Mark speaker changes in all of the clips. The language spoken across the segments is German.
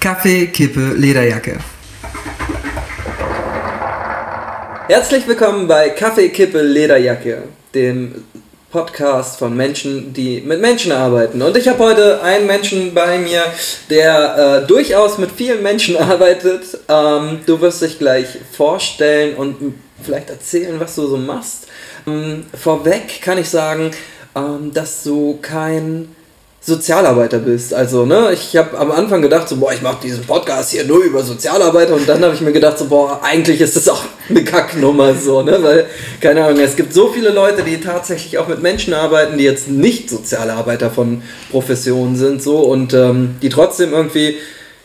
Speaker 1: Kaffee, Kippe, Lederjacke. Herzlich willkommen bei Kaffee, Kippe, Lederjacke, dem Podcast von Menschen, die mit Menschen arbeiten. Und ich habe heute einen Menschen bei mir, der äh, durchaus mit vielen Menschen arbeitet. Ähm, du wirst dich gleich vorstellen und vielleicht erzählen, was du so machst. Ähm, vorweg kann ich sagen, ähm, dass du kein Sozialarbeiter bist. Also, ne, ich habe am Anfang gedacht, so, boah, ich mache diesen Podcast hier nur über Sozialarbeiter. Und dann habe ich mir gedacht, so, boah, eigentlich ist das auch eine Kacknummer, so, ne, weil, keine Ahnung, es gibt so viele Leute, die tatsächlich auch mit Menschen arbeiten, die jetzt nicht Sozialarbeiter von Profession sind, so, und ähm, die trotzdem irgendwie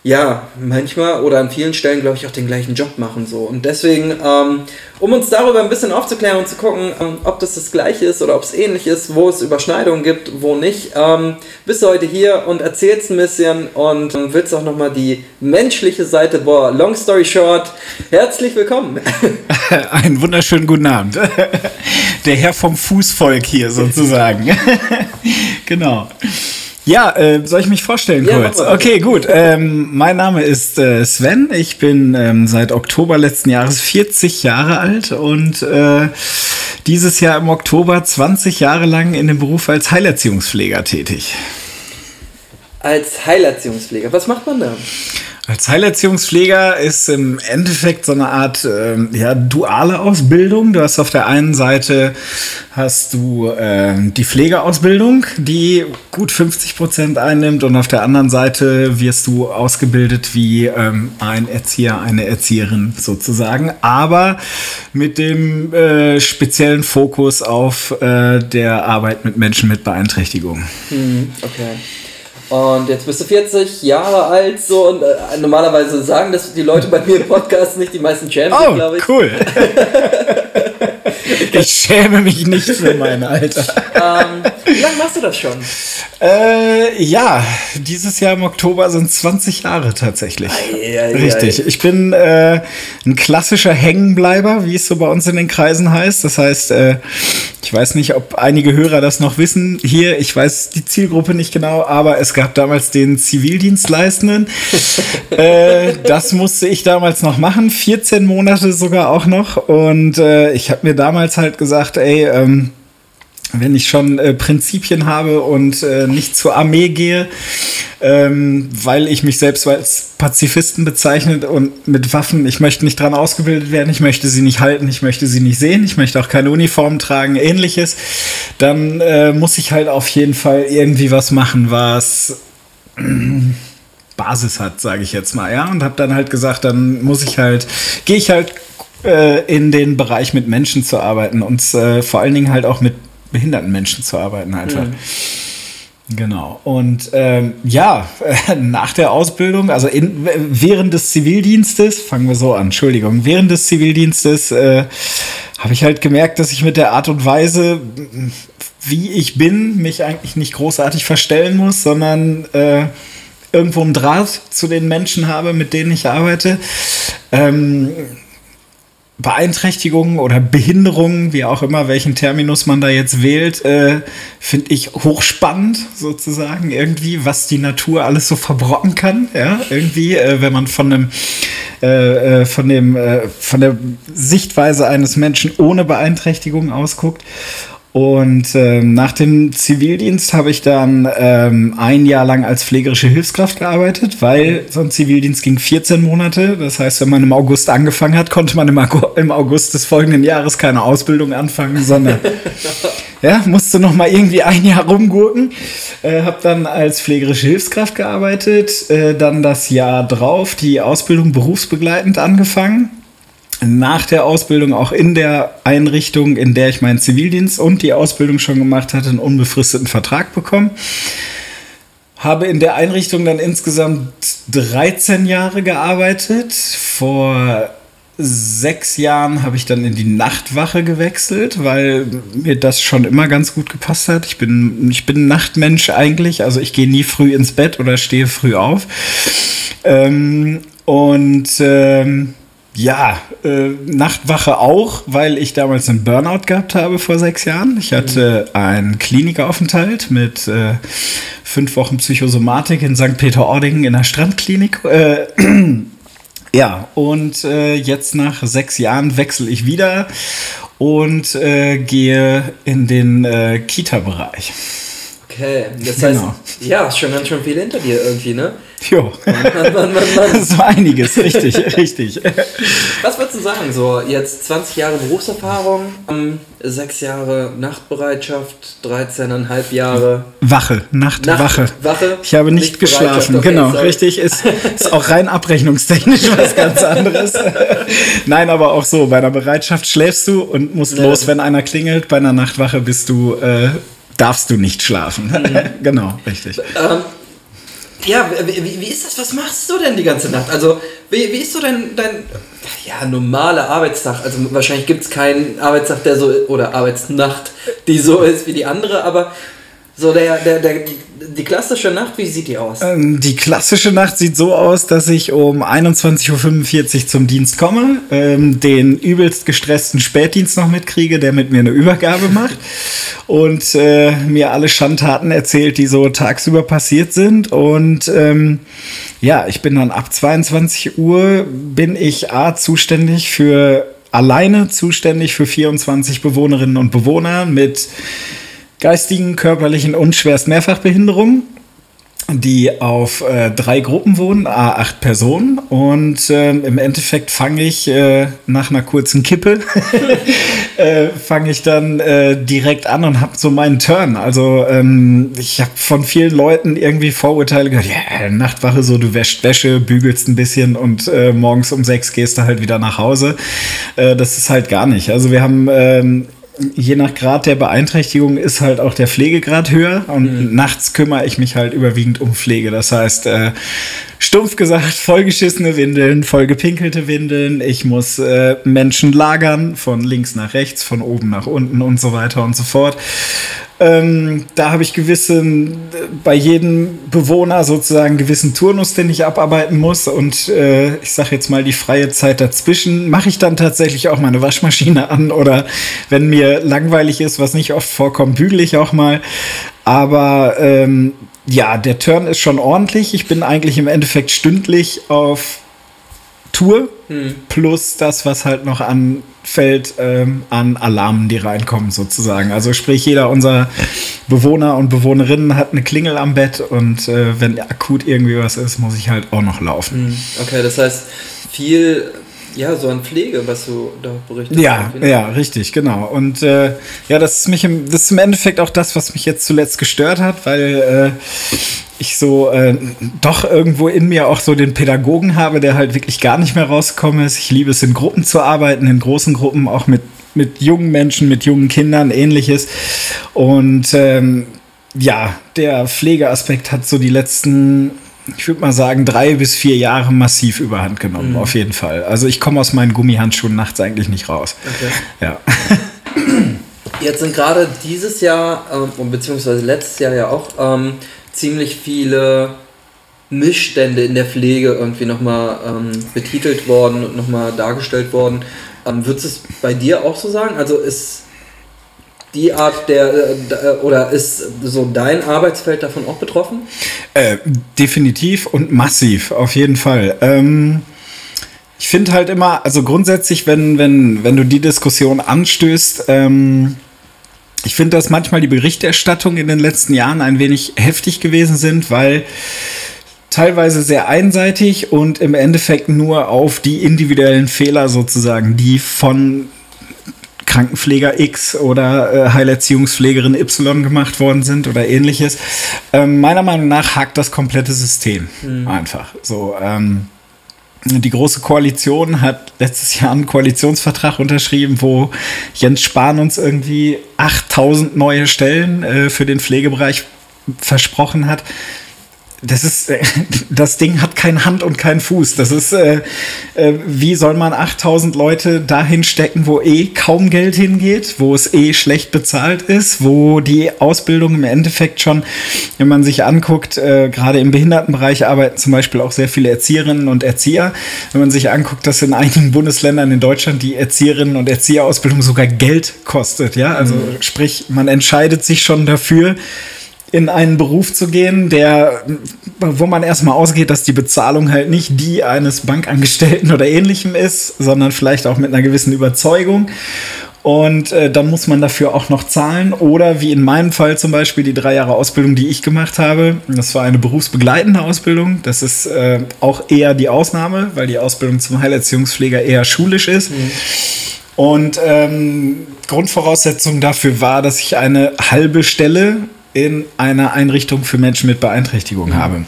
Speaker 1: ja, manchmal oder an vielen Stellen, glaube ich, auch den gleichen Job machen. So. Und deswegen, ähm, um uns darüber ein bisschen aufzuklären und zu gucken, ähm, ob das das gleiche ist oder ob es ähnlich ist, wo es Überschneidungen gibt, wo nicht, ähm, bist du heute hier und erzählst ein bisschen und ähm, willst auch nochmal die menschliche Seite, boah, long story short, herzlich willkommen.
Speaker 2: Einen wunderschönen guten Abend. Der Herr vom Fußvolk hier sozusagen. genau. Ja, äh, soll ich mich vorstellen ja, kurz? Okay, gut. Ähm, mein Name ist äh, Sven. Ich bin ähm, seit Oktober letzten Jahres 40 Jahre alt und äh, dieses Jahr im Oktober 20 Jahre lang in dem Beruf als Heilerziehungspfleger tätig.
Speaker 1: Als Heilerziehungspfleger, was macht man da?
Speaker 2: Als Heilerziehungspfleger ist im Endeffekt so eine Art äh, ja, duale Ausbildung. Du hast auf der einen Seite hast du äh, die Pflegeausbildung, die gut 50 Prozent einnimmt, und auf der anderen Seite wirst du ausgebildet wie ähm, ein Erzieher, eine Erzieherin sozusagen, aber mit dem äh, speziellen Fokus auf äh, der Arbeit mit Menschen mit Beeinträchtigung.
Speaker 1: Hm, okay. Und jetzt bist du 40 Jahre alt, so und äh, normalerweise sagen das die Leute bei mir im Podcast nicht, die meisten Champions,
Speaker 2: oh, glaube ich. Cool. ich schäme mich nicht für mein Alter.
Speaker 1: ähm, wie lange machst du das schon?
Speaker 2: Äh, ja, dieses Jahr im Oktober sind 20 Jahre tatsächlich. Ei, ei, Richtig. Ei. Ich bin äh, ein klassischer Hängenbleiber, wie es so bei uns in den Kreisen heißt. Das heißt, äh, ich weiß nicht, ob einige Hörer das noch wissen. Hier, ich weiß die Zielgruppe nicht genau, aber es gab damals den Zivildienstleistenden. äh, das musste ich damals noch machen, 14 Monate sogar auch noch. Und äh, ich habe mir damals halt gesagt, ey, ähm, wenn ich schon äh, Prinzipien habe und äh, nicht zur Armee gehe, ähm, weil ich mich selbst als Pazifisten bezeichne und mit Waffen, ich möchte nicht dran ausgebildet werden, ich möchte sie nicht halten, ich möchte sie nicht sehen, ich möchte auch keine Uniform tragen, ähnliches, dann äh, muss ich halt auf jeden Fall irgendwie was machen, was Basis hat, sage ich jetzt mal, ja, und habe dann halt gesagt, dann muss ich halt, gehe ich halt äh, in den Bereich mit Menschen zu arbeiten und äh, vor allen Dingen halt auch mit behinderten Menschen zu arbeiten einfach. Mhm. Genau. Und ähm, ja, nach der Ausbildung, also in, während des Zivildienstes, fangen wir so an, Entschuldigung, während des Zivildienstes äh, habe ich halt gemerkt, dass ich mit der Art und Weise, wie ich bin, mich eigentlich nicht großartig verstellen muss, sondern äh, irgendwo einen Draht zu den Menschen habe, mit denen ich arbeite. Ähm, Beeinträchtigungen oder Behinderungen, wie auch immer, welchen Terminus man da jetzt wählt, äh, finde ich hochspannend sozusagen irgendwie, was die Natur alles so verbrocken kann, ja, irgendwie, äh, wenn man von einem äh, äh von dem äh, von der Sichtweise eines Menschen ohne Beeinträchtigung ausguckt und ähm, nach dem Zivildienst habe ich dann ähm, ein Jahr lang als pflegerische Hilfskraft gearbeitet, weil so ein Zivildienst ging 14 Monate. Das heißt, wenn man im August angefangen hat, konnte man im, im August des folgenden Jahres keine Ausbildung anfangen, sondern ja, musste noch mal irgendwie ein Jahr rumgurken. Äh, habe dann als pflegerische Hilfskraft gearbeitet, äh, dann das Jahr drauf die Ausbildung berufsbegleitend angefangen nach der Ausbildung auch in der Einrichtung, in der ich meinen Zivildienst und die Ausbildung schon gemacht hatte, einen unbefristeten Vertrag bekommen. Habe in der Einrichtung dann insgesamt 13 Jahre gearbeitet. Vor sechs Jahren habe ich dann in die Nachtwache gewechselt, weil mir das schon immer ganz gut gepasst hat. Ich bin, ich bin Nachtmensch eigentlich, also ich gehe nie früh ins Bett oder stehe früh auf. Ähm, und ähm, ja, äh, Nachtwache auch, weil ich damals einen Burnout gehabt habe vor sechs Jahren. Ich hatte einen Klinikaufenthalt mit äh, fünf Wochen Psychosomatik in St. Peter-Ording in der Strandklinik. Äh, ja, und äh, jetzt nach sechs Jahren wechsle ich wieder und äh, gehe in den äh, Kita-Bereich.
Speaker 1: Okay, das genau. heißt, ja, schon ganz schön viel hinter dir irgendwie, ne?
Speaker 2: Jo. Mann, Mann, Mann, so einiges, richtig, richtig.
Speaker 1: Was würdest du sagen, so jetzt 20 Jahre Berufserfahrung, sechs Jahre Nachtbereitschaft, 13,5 Jahre
Speaker 2: Wache, Nachtwache. Nacht, Wache. Ich habe nicht geschlafen, okay, genau, richtig, ist, ist auch rein abrechnungstechnisch was ganz anderes. Nein, aber auch so, bei einer Bereitschaft schläfst du und musst ja. los, wenn einer klingelt, bei einer Nachtwache bist du... Äh, darfst du nicht schlafen. Mhm. genau, richtig. Ähm,
Speaker 1: ja, wie, wie, ist das? Was machst du denn die ganze Nacht? Also, wie, wie ist so dein, dein ja, normaler Arbeitstag? Also, wahrscheinlich gibt es keinen Arbeitstag, der so, oder Arbeitsnacht, die so ist wie die andere, aber so, der, der, der, die klassische Nacht, wie sieht die aus?
Speaker 2: Ähm, die klassische Nacht sieht so aus, dass ich um 21.45 Uhr zum Dienst komme, ähm, den übelst gestressten Spätdienst noch mitkriege, der mit mir eine Übergabe macht und äh, mir alle Schandtaten erzählt, die so tagsüber passiert sind. Und ähm, ja, ich bin dann ab 22 Uhr, bin ich A, zuständig für, alleine zuständig für 24 Bewohnerinnen und Bewohner mit geistigen, körperlichen und schwerst Mehrfachbehinderungen, die auf äh, drei Gruppen wohnen, a acht Personen. Und äh, im Endeffekt fange ich äh, nach einer kurzen Kippe, äh, fange ich dann äh, direkt an und habe so meinen Turn. Also ähm, ich habe von vielen Leuten irgendwie Vorurteile gehört, ja, Nachtwache so, du wäschst Wäsche, bügelst ein bisschen und äh, morgens um sechs gehst du halt wieder nach Hause. das ist halt gar nicht. Also wir haben ähm, je nach Grad der Beeinträchtigung ist halt auch der Pflegegrad höher und mhm. nachts kümmere ich mich halt überwiegend um Pflege. Das heißt, äh, stumpf gesagt, vollgeschissene Windeln, vollgepinkelte Windeln. Ich muss äh, Menschen lagern, von links nach rechts, von oben nach unten und so weiter und so fort. Ähm, da habe ich gewissen, bei jedem Bewohner sozusagen gewissen Turnus, den ich abarbeiten muss. Und äh, ich sage jetzt mal, die freie Zeit dazwischen mache ich dann tatsächlich auch meine Waschmaschine an. Oder wenn mir langweilig ist, was nicht oft vorkommt, bügele ich auch mal. Aber ähm, ja, der Turn ist schon ordentlich. Ich bin eigentlich im Endeffekt stündlich auf Tour hm. plus das, was halt noch anfällt ähm, an Alarmen, die reinkommen sozusagen. Also sprich, jeder unserer Bewohner und Bewohnerinnen hat eine Klingel am Bett und äh, wenn akut irgendwie was ist, muss ich halt auch noch laufen. Hm.
Speaker 1: Okay, das heißt viel ja, so an Pflege, was du da berichtest.
Speaker 2: Ja, ja, richtig, genau. Und äh, ja, das ist, mich im, das ist im Endeffekt auch das, was mich jetzt zuletzt gestört hat, weil äh, ich so äh, doch irgendwo in mir auch so den Pädagogen habe, der halt wirklich gar nicht mehr rausgekommen ist. Ich liebe es, in Gruppen zu arbeiten, in großen Gruppen, auch mit, mit jungen Menschen, mit jungen Kindern, ähnliches. Und ähm, ja, der Pflegeaspekt hat so die letzten ich würde mal sagen, drei bis vier Jahre massiv überhand genommen, mhm. auf jeden Fall. Also ich komme aus meinen Gummihandschuhen nachts eigentlich nicht raus. Okay. Ja.
Speaker 1: Jetzt sind gerade dieses Jahr, ähm, beziehungsweise letztes Jahr ja auch, ähm, ziemlich viele Missstände in der Pflege irgendwie nochmal ähm, betitelt worden und nochmal dargestellt worden. Ähm, Würdest du es bei dir auch so sagen? Also ist die Art der, äh, oder ist so dein Arbeitsfeld davon auch betroffen?
Speaker 2: Äh, definitiv und massiv, auf jeden Fall. Ähm, ich finde halt immer, also grundsätzlich, wenn, wenn, wenn du die Diskussion anstößt, ähm, ich finde, dass manchmal die Berichterstattung in den letzten Jahren ein wenig heftig gewesen sind, weil teilweise sehr einseitig und im Endeffekt nur auf die individuellen Fehler sozusagen, die von Krankenpfleger X oder äh, Heilerziehungspflegerin Y gemacht worden sind oder ähnliches. Ähm, meiner Meinung nach hakt das komplette System mhm. einfach. So, ähm, die Große Koalition hat letztes Jahr einen Koalitionsvertrag unterschrieben, wo Jens Spahn uns irgendwie 8000 neue Stellen äh, für den Pflegebereich versprochen hat. Das ist, äh, das Ding hat keine Hand und keinen Fuß. Das ist, äh, äh, wie soll man 8000 Leute dahin stecken, wo eh kaum Geld hingeht, wo es eh schlecht bezahlt ist, wo die Ausbildung im Endeffekt schon, wenn man sich anguckt, äh, gerade im Behindertenbereich arbeiten zum Beispiel auch sehr viele Erzieherinnen und Erzieher. Wenn man sich anguckt, dass in einigen Bundesländern in Deutschland die Erzieherinnen und Erzieherausbildung sogar Geld kostet, ja, also mhm. sprich, man entscheidet sich schon dafür, in einen Beruf zu gehen, der, wo man erstmal ausgeht, dass die Bezahlung halt nicht die eines Bankangestellten oder ähnlichem ist, sondern vielleicht auch mit einer gewissen Überzeugung. Und äh, dann muss man dafür auch noch zahlen. Oder wie in meinem Fall zum Beispiel die drei Jahre Ausbildung, die ich gemacht habe. Das war eine berufsbegleitende Ausbildung. Das ist äh, auch eher die Ausnahme, weil die Ausbildung zum Heilerziehungspfleger eher schulisch ist. Mhm. Und ähm, Grundvoraussetzung dafür war, dass ich eine halbe Stelle in einer Einrichtung für Menschen mit Beeinträchtigung mhm. habe.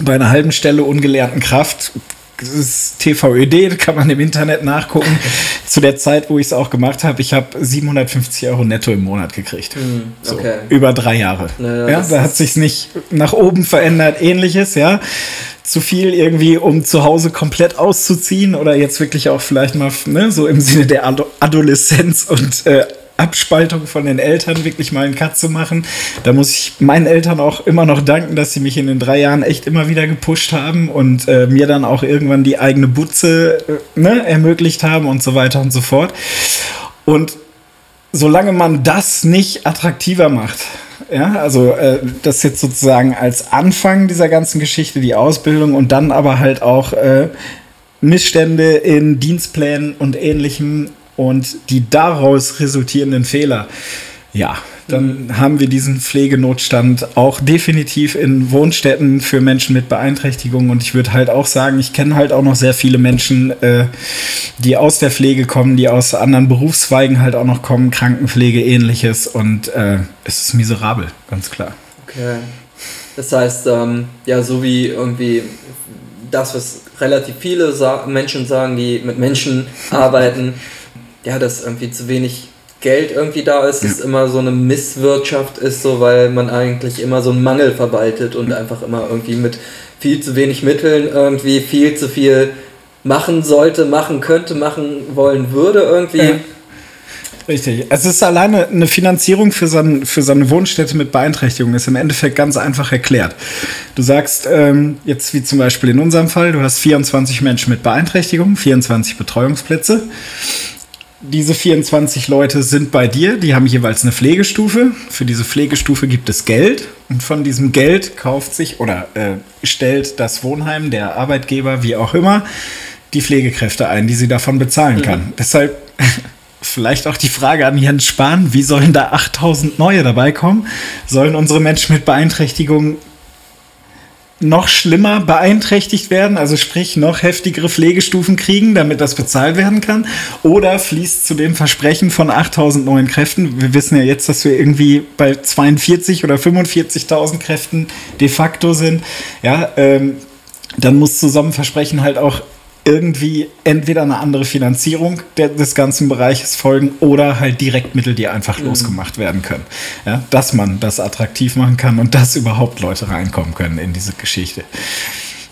Speaker 2: Bei einer halben Stelle ungelernten Kraft das ist TVÖD, kann man im Internet nachgucken. Zu der Zeit, wo ich es auch gemacht habe, ich habe 750 Euro netto im Monat gekriegt. Mm, okay. so, über drei Jahre. Naja, ja, da hat sich nicht nach oben verändert, ähnliches, ja. Zu viel irgendwie, um zu Hause komplett auszuziehen oder jetzt wirklich auch vielleicht mal ne, so im Sinne der Adoleszenz und äh, Abspaltung von den Eltern wirklich mal einen Cut zu machen. Da muss ich meinen Eltern auch immer noch danken, dass sie mich in den drei Jahren echt immer wieder gepusht haben und äh, mir dann auch irgendwann die eigene Butze äh, ne, ermöglicht haben und so weiter und so fort. Und solange man das nicht attraktiver macht, ja, also äh, das jetzt sozusagen als Anfang dieser ganzen Geschichte, die Ausbildung und dann aber halt auch äh, Missstände in Dienstplänen und ähnlichem und die daraus resultierenden Fehler, ja, dann mhm. haben wir diesen Pflegenotstand auch definitiv in Wohnstätten für Menschen mit Beeinträchtigungen. Und ich würde halt auch sagen, ich kenne halt auch noch sehr viele Menschen, äh, die aus der Pflege kommen, die aus anderen Berufszweigen halt auch noch kommen, Krankenpflege, ähnliches. Und äh, es ist miserabel, ganz klar.
Speaker 1: Okay. Das heißt, ähm, ja, so wie irgendwie das, was relativ viele Sa Menschen sagen, die mit Menschen arbeiten, ja, dass irgendwie zu wenig Geld irgendwie da ist, ja. ist immer so eine Misswirtschaft ist, so weil man eigentlich immer so einen Mangel verwaltet und einfach immer irgendwie mit viel zu wenig Mitteln irgendwie viel zu viel machen sollte, machen könnte, machen wollen würde irgendwie. Ja.
Speaker 2: Richtig. Es ist alleine eine Finanzierung für, sein, für seine Wohnstätte mit Beeinträchtigung, ist im Endeffekt ganz einfach erklärt. Du sagst, ähm, jetzt wie zum Beispiel in unserem Fall, du hast 24 Menschen mit Beeinträchtigung, 24 Betreuungsplätze diese 24 Leute sind bei dir, die haben jeweils eine Pflegestufe. Für diese Pflegestufe gibt es Geld und von diesem Geld kauft sich oder äh, stellt das Wohnheim, der Arbeitgeber, wie auch immer, die Pflegekräfte ein, die sie davon bezahlen kann. Mhm. Deshalb vielleicht auch die Frage an Jens Spahn, wie sollen da 8000 neue dabei kommen? Sollen unsere Menschen mit Beeinträchtigungen noch schlimmer beeinträchtigt werden, also sprich noch heftigere Pflegestufen kriegen, damit das bezahlt werden kann? Oder fließt zu dem Versprechen von 8000 neuen Kräften, wir wissen ja jetzt, dass wir irgendwie bei 42 oder 45.000 Kräften de facto sind, ja, ähm, dann muss zusammen Versprechen halt auch irgendwie entweder eine andere Finanzierung der, des ganzen Bereiches folgen oder halt Direktmittel, die einfach mhm. losgemacht werden können. Ja, dass man das attraktiv machen kann und dass überhaupt Leute reinkommen können in diese Geschichte.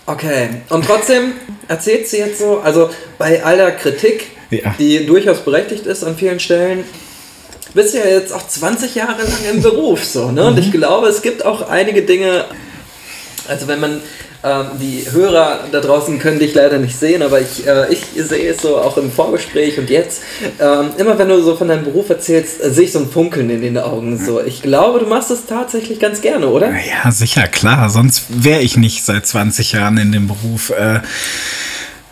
Speaker 1: Okay, und trotzdem erzählt sie jetzt so, also bei aller Kritik, ja. die durchaus berechtigt ist an vielen Stellen, bist du ja jetzt auch 20 Jahre lang im Beruf so, ne? Und mhm. ich glaube, es gibt auch einige Dinge, also wenn man ähm, die Hörer da draußen können dich leider nicht sehen, aber ich, äh, ich sehe es so auch im Vorgespräch und jetzt. Ähm, immer wenn du so von deinem Beruf erzählst, äh, sehe ich so ein Funkeln in den Augen. So. Ich glaube, du machst es tatsächlich ganz gerne, oder?
Speaker 2: Ja, sicher, klar. Sonst wäre ich nicht seit 20 Jahren in dem Beruf. Äh,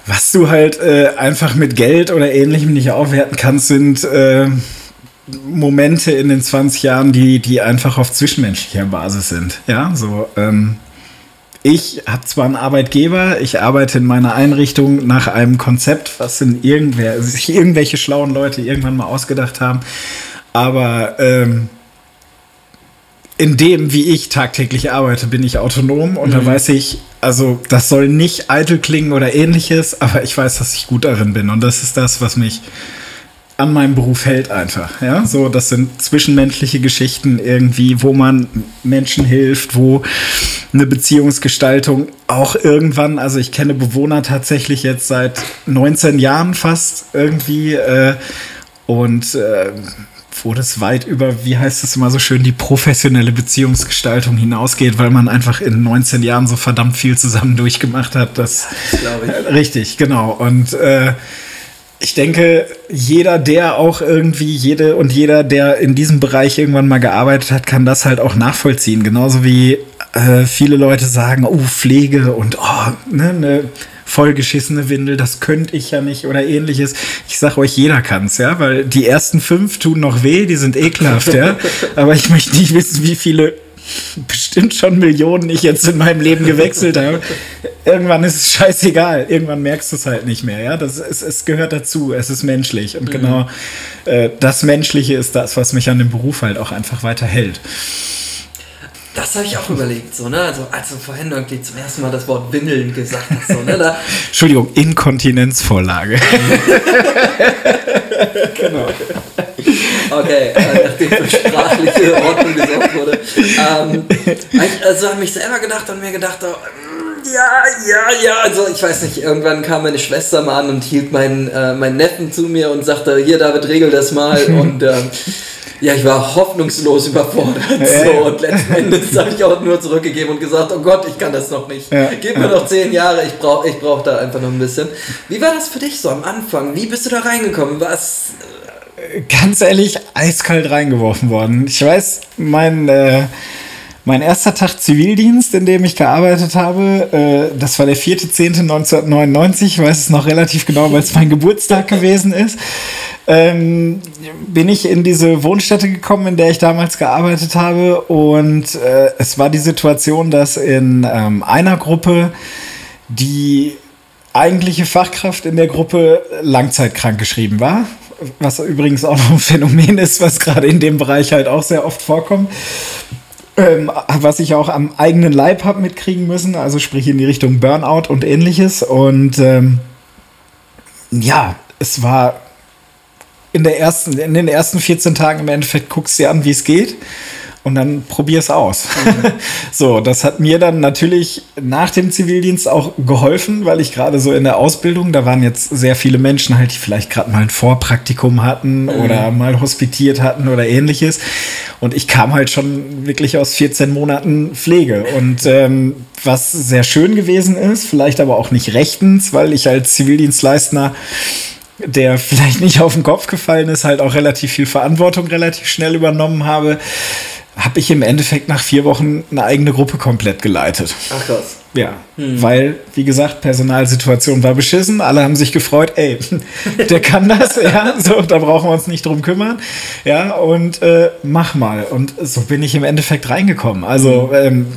Speaker 2: was du halt äh, einfach mit Geld oder ähnlichem nicht aufwerten kannst, sind äh, Momente in den 20 Jahren, die, die einfach auf zwischenmenschlicher Basis sind. Ja, so. Ähm, ich habe zwar einen Arbeitgeber, ich arbeite in meiner Einrichtung nach einem Konzept, was in irgendwer, sich irgendwelche schlauen Leute irgendwann mal ausgedacht haben, aber ähm, in dem, wie ich tagtäglich arbeite, bin ich autonom und mhm. da weiß ich, also das soll nicht eitel klingen oder ähnliches, aber ich weiß, dass ich gut darin bin und das ist das, was mich an meinem Beruf hält einfach. Ja, so das sind zwischenmenschliche Geschichten irgendwie, wo man Menschen hilft, wo eine Beziehungsgestaltung auch irgendwann, also ich kenne Bewohner tatsächlich jetzt seit 19 Jahren fast irgendwie äh, und äh, wo das weit über, wie heißt es immer so schön, die professionelle Beziehungsgestaltung hinausgeht, weil man einfach in 19 Jahren so verdammt viel zusammen durchgemacht hat. Das, das glaube ich. Richtig, genau. Und äh, ich denke, jeder, der auch irgendwie, jede und jeder, der in diesem Bereich irgendwann mal gearbeitet hat, kann das halt auch nachvollziehen. Genauso wie äh, viele Leute sagen, oh, Pflege und oh, ne, eine vollgeschissene Windel, das könnte ich ja nicht oder ähnliches. Ich sag euch, jeder kann's, ja, weil die ersten fünf tun noch weh, die sind ekelhaft, ja. Aber ich möchte nicht wissen, wie viele bestimmt schon Millionen ich jetzt in meinem Leben gewechselt habe. Irgendwann ist es scheißegal. Irgendwann merkst du es halt nicht mehr. Ja, das ist, es gehört dazu. Es ist menschlich. Und mhm. genau äh, das Menschliche ist das, was mich an dem Beruf halt auch einfach weiterhält.
Speaker 1: Das habe ich auch überlegt, so, ne? Also, als du vorhin irgendwie zum ersten Mal das Wort Windeln gesagt hast, so, ne? Da
Speaker 2: Entschuldigung, Inkontinenzvorlage.
Speaker 1: genau. Okay, äh, nachdem für sprachliche Ordnung gesorgt wurde. Ähm, also habe mich selber gedacht und mir gedacht, oh, ja, ja, ja, also ich weiß nicht, irgendwann kam meine Schwester mal an und hielt meinen, äh, meinen Neffen zu mir und sagte, hier David, regel das mal und ähm, ja, ich war hoffnungslos überfordert. Ja, so, ja. Und letzten Endes habe ich auch nur zurückgegeben und gesagt, oh Gott, ich kann das noch nicht. Ja, Gib mir noch zehn Jahre, ich brauche ich brauch da einfach noch ein bisschen. Wie war das für dich so am Anfang? Wie bist du da reingekommen? Was
Speaker 2: ganz ehrlich eiskalt reingeworfen worden. Ich weiß, mein, äh, mein erster Tag Zivildienst, in dem ich gearbeitet habe, äh, das war der 4.10.1999, ich weiß es noch relativ genau, weil es mein Geburtstag gewesen ist, ähm, bin ich in diese Wohnstätte gekommen, in der ich damals gearbeitet habe. Und äh, es war die Situation, dass in ähm, einer Gruppe die eigentliche Fachkraft in der Gruppe langzeitkrank geschrieben war was übrigens auch noch ein Phänomen ist, was gerade in dem Bereich halt auch sehr oft vorkommt. Ähm, was ich auch am eigenen Leib habe mitkriegen müssen, also sprich in die Richtung Burnout und ähnliches. Und ähm, ja, es war in, der ersten, in den ersten 14 Tagen im Endeffekt guckst du dir an, wie es geht und dann probier es aus. Mhm. so, das hat mir dann natürlich nach dem Zivildienst auch geholfen, weil ich gerade so in der Ausbildung, da waren jetzt sehr viele Menschen halt, die vielleicht gerade mal ein Vorpraktikum hatten mhm. oder mal hospitiert hatten oder ähnliches. Und ich kam halt schon wirklich aus 14 Monaten Pflege. Und ähm, was sehr schön gewesen ist, vielleicht aber auch nicht rechtens, weil ich als Zivildienstleister der vielleicht nicht auf den Kopf gefallen ist, halt auch relativ viel Verantwortung relativ schnell übernommen habe habe ich im Endeffekt nach vier Wochen eine eigene Gruppe komplett geleitet.
Speaker 1: Ach krass.
Speaker 2: Ja, hm. weil, wie gesagt, Personalsituation war beschissen. Alle haben sich gefreut, ey, der kann das, ja, so, da brauchen wir uns nicht drum kümmern. Ja, und äh, mach mal. Und so bin ich im Endeffekt reingekommen. Also, hm. ähm,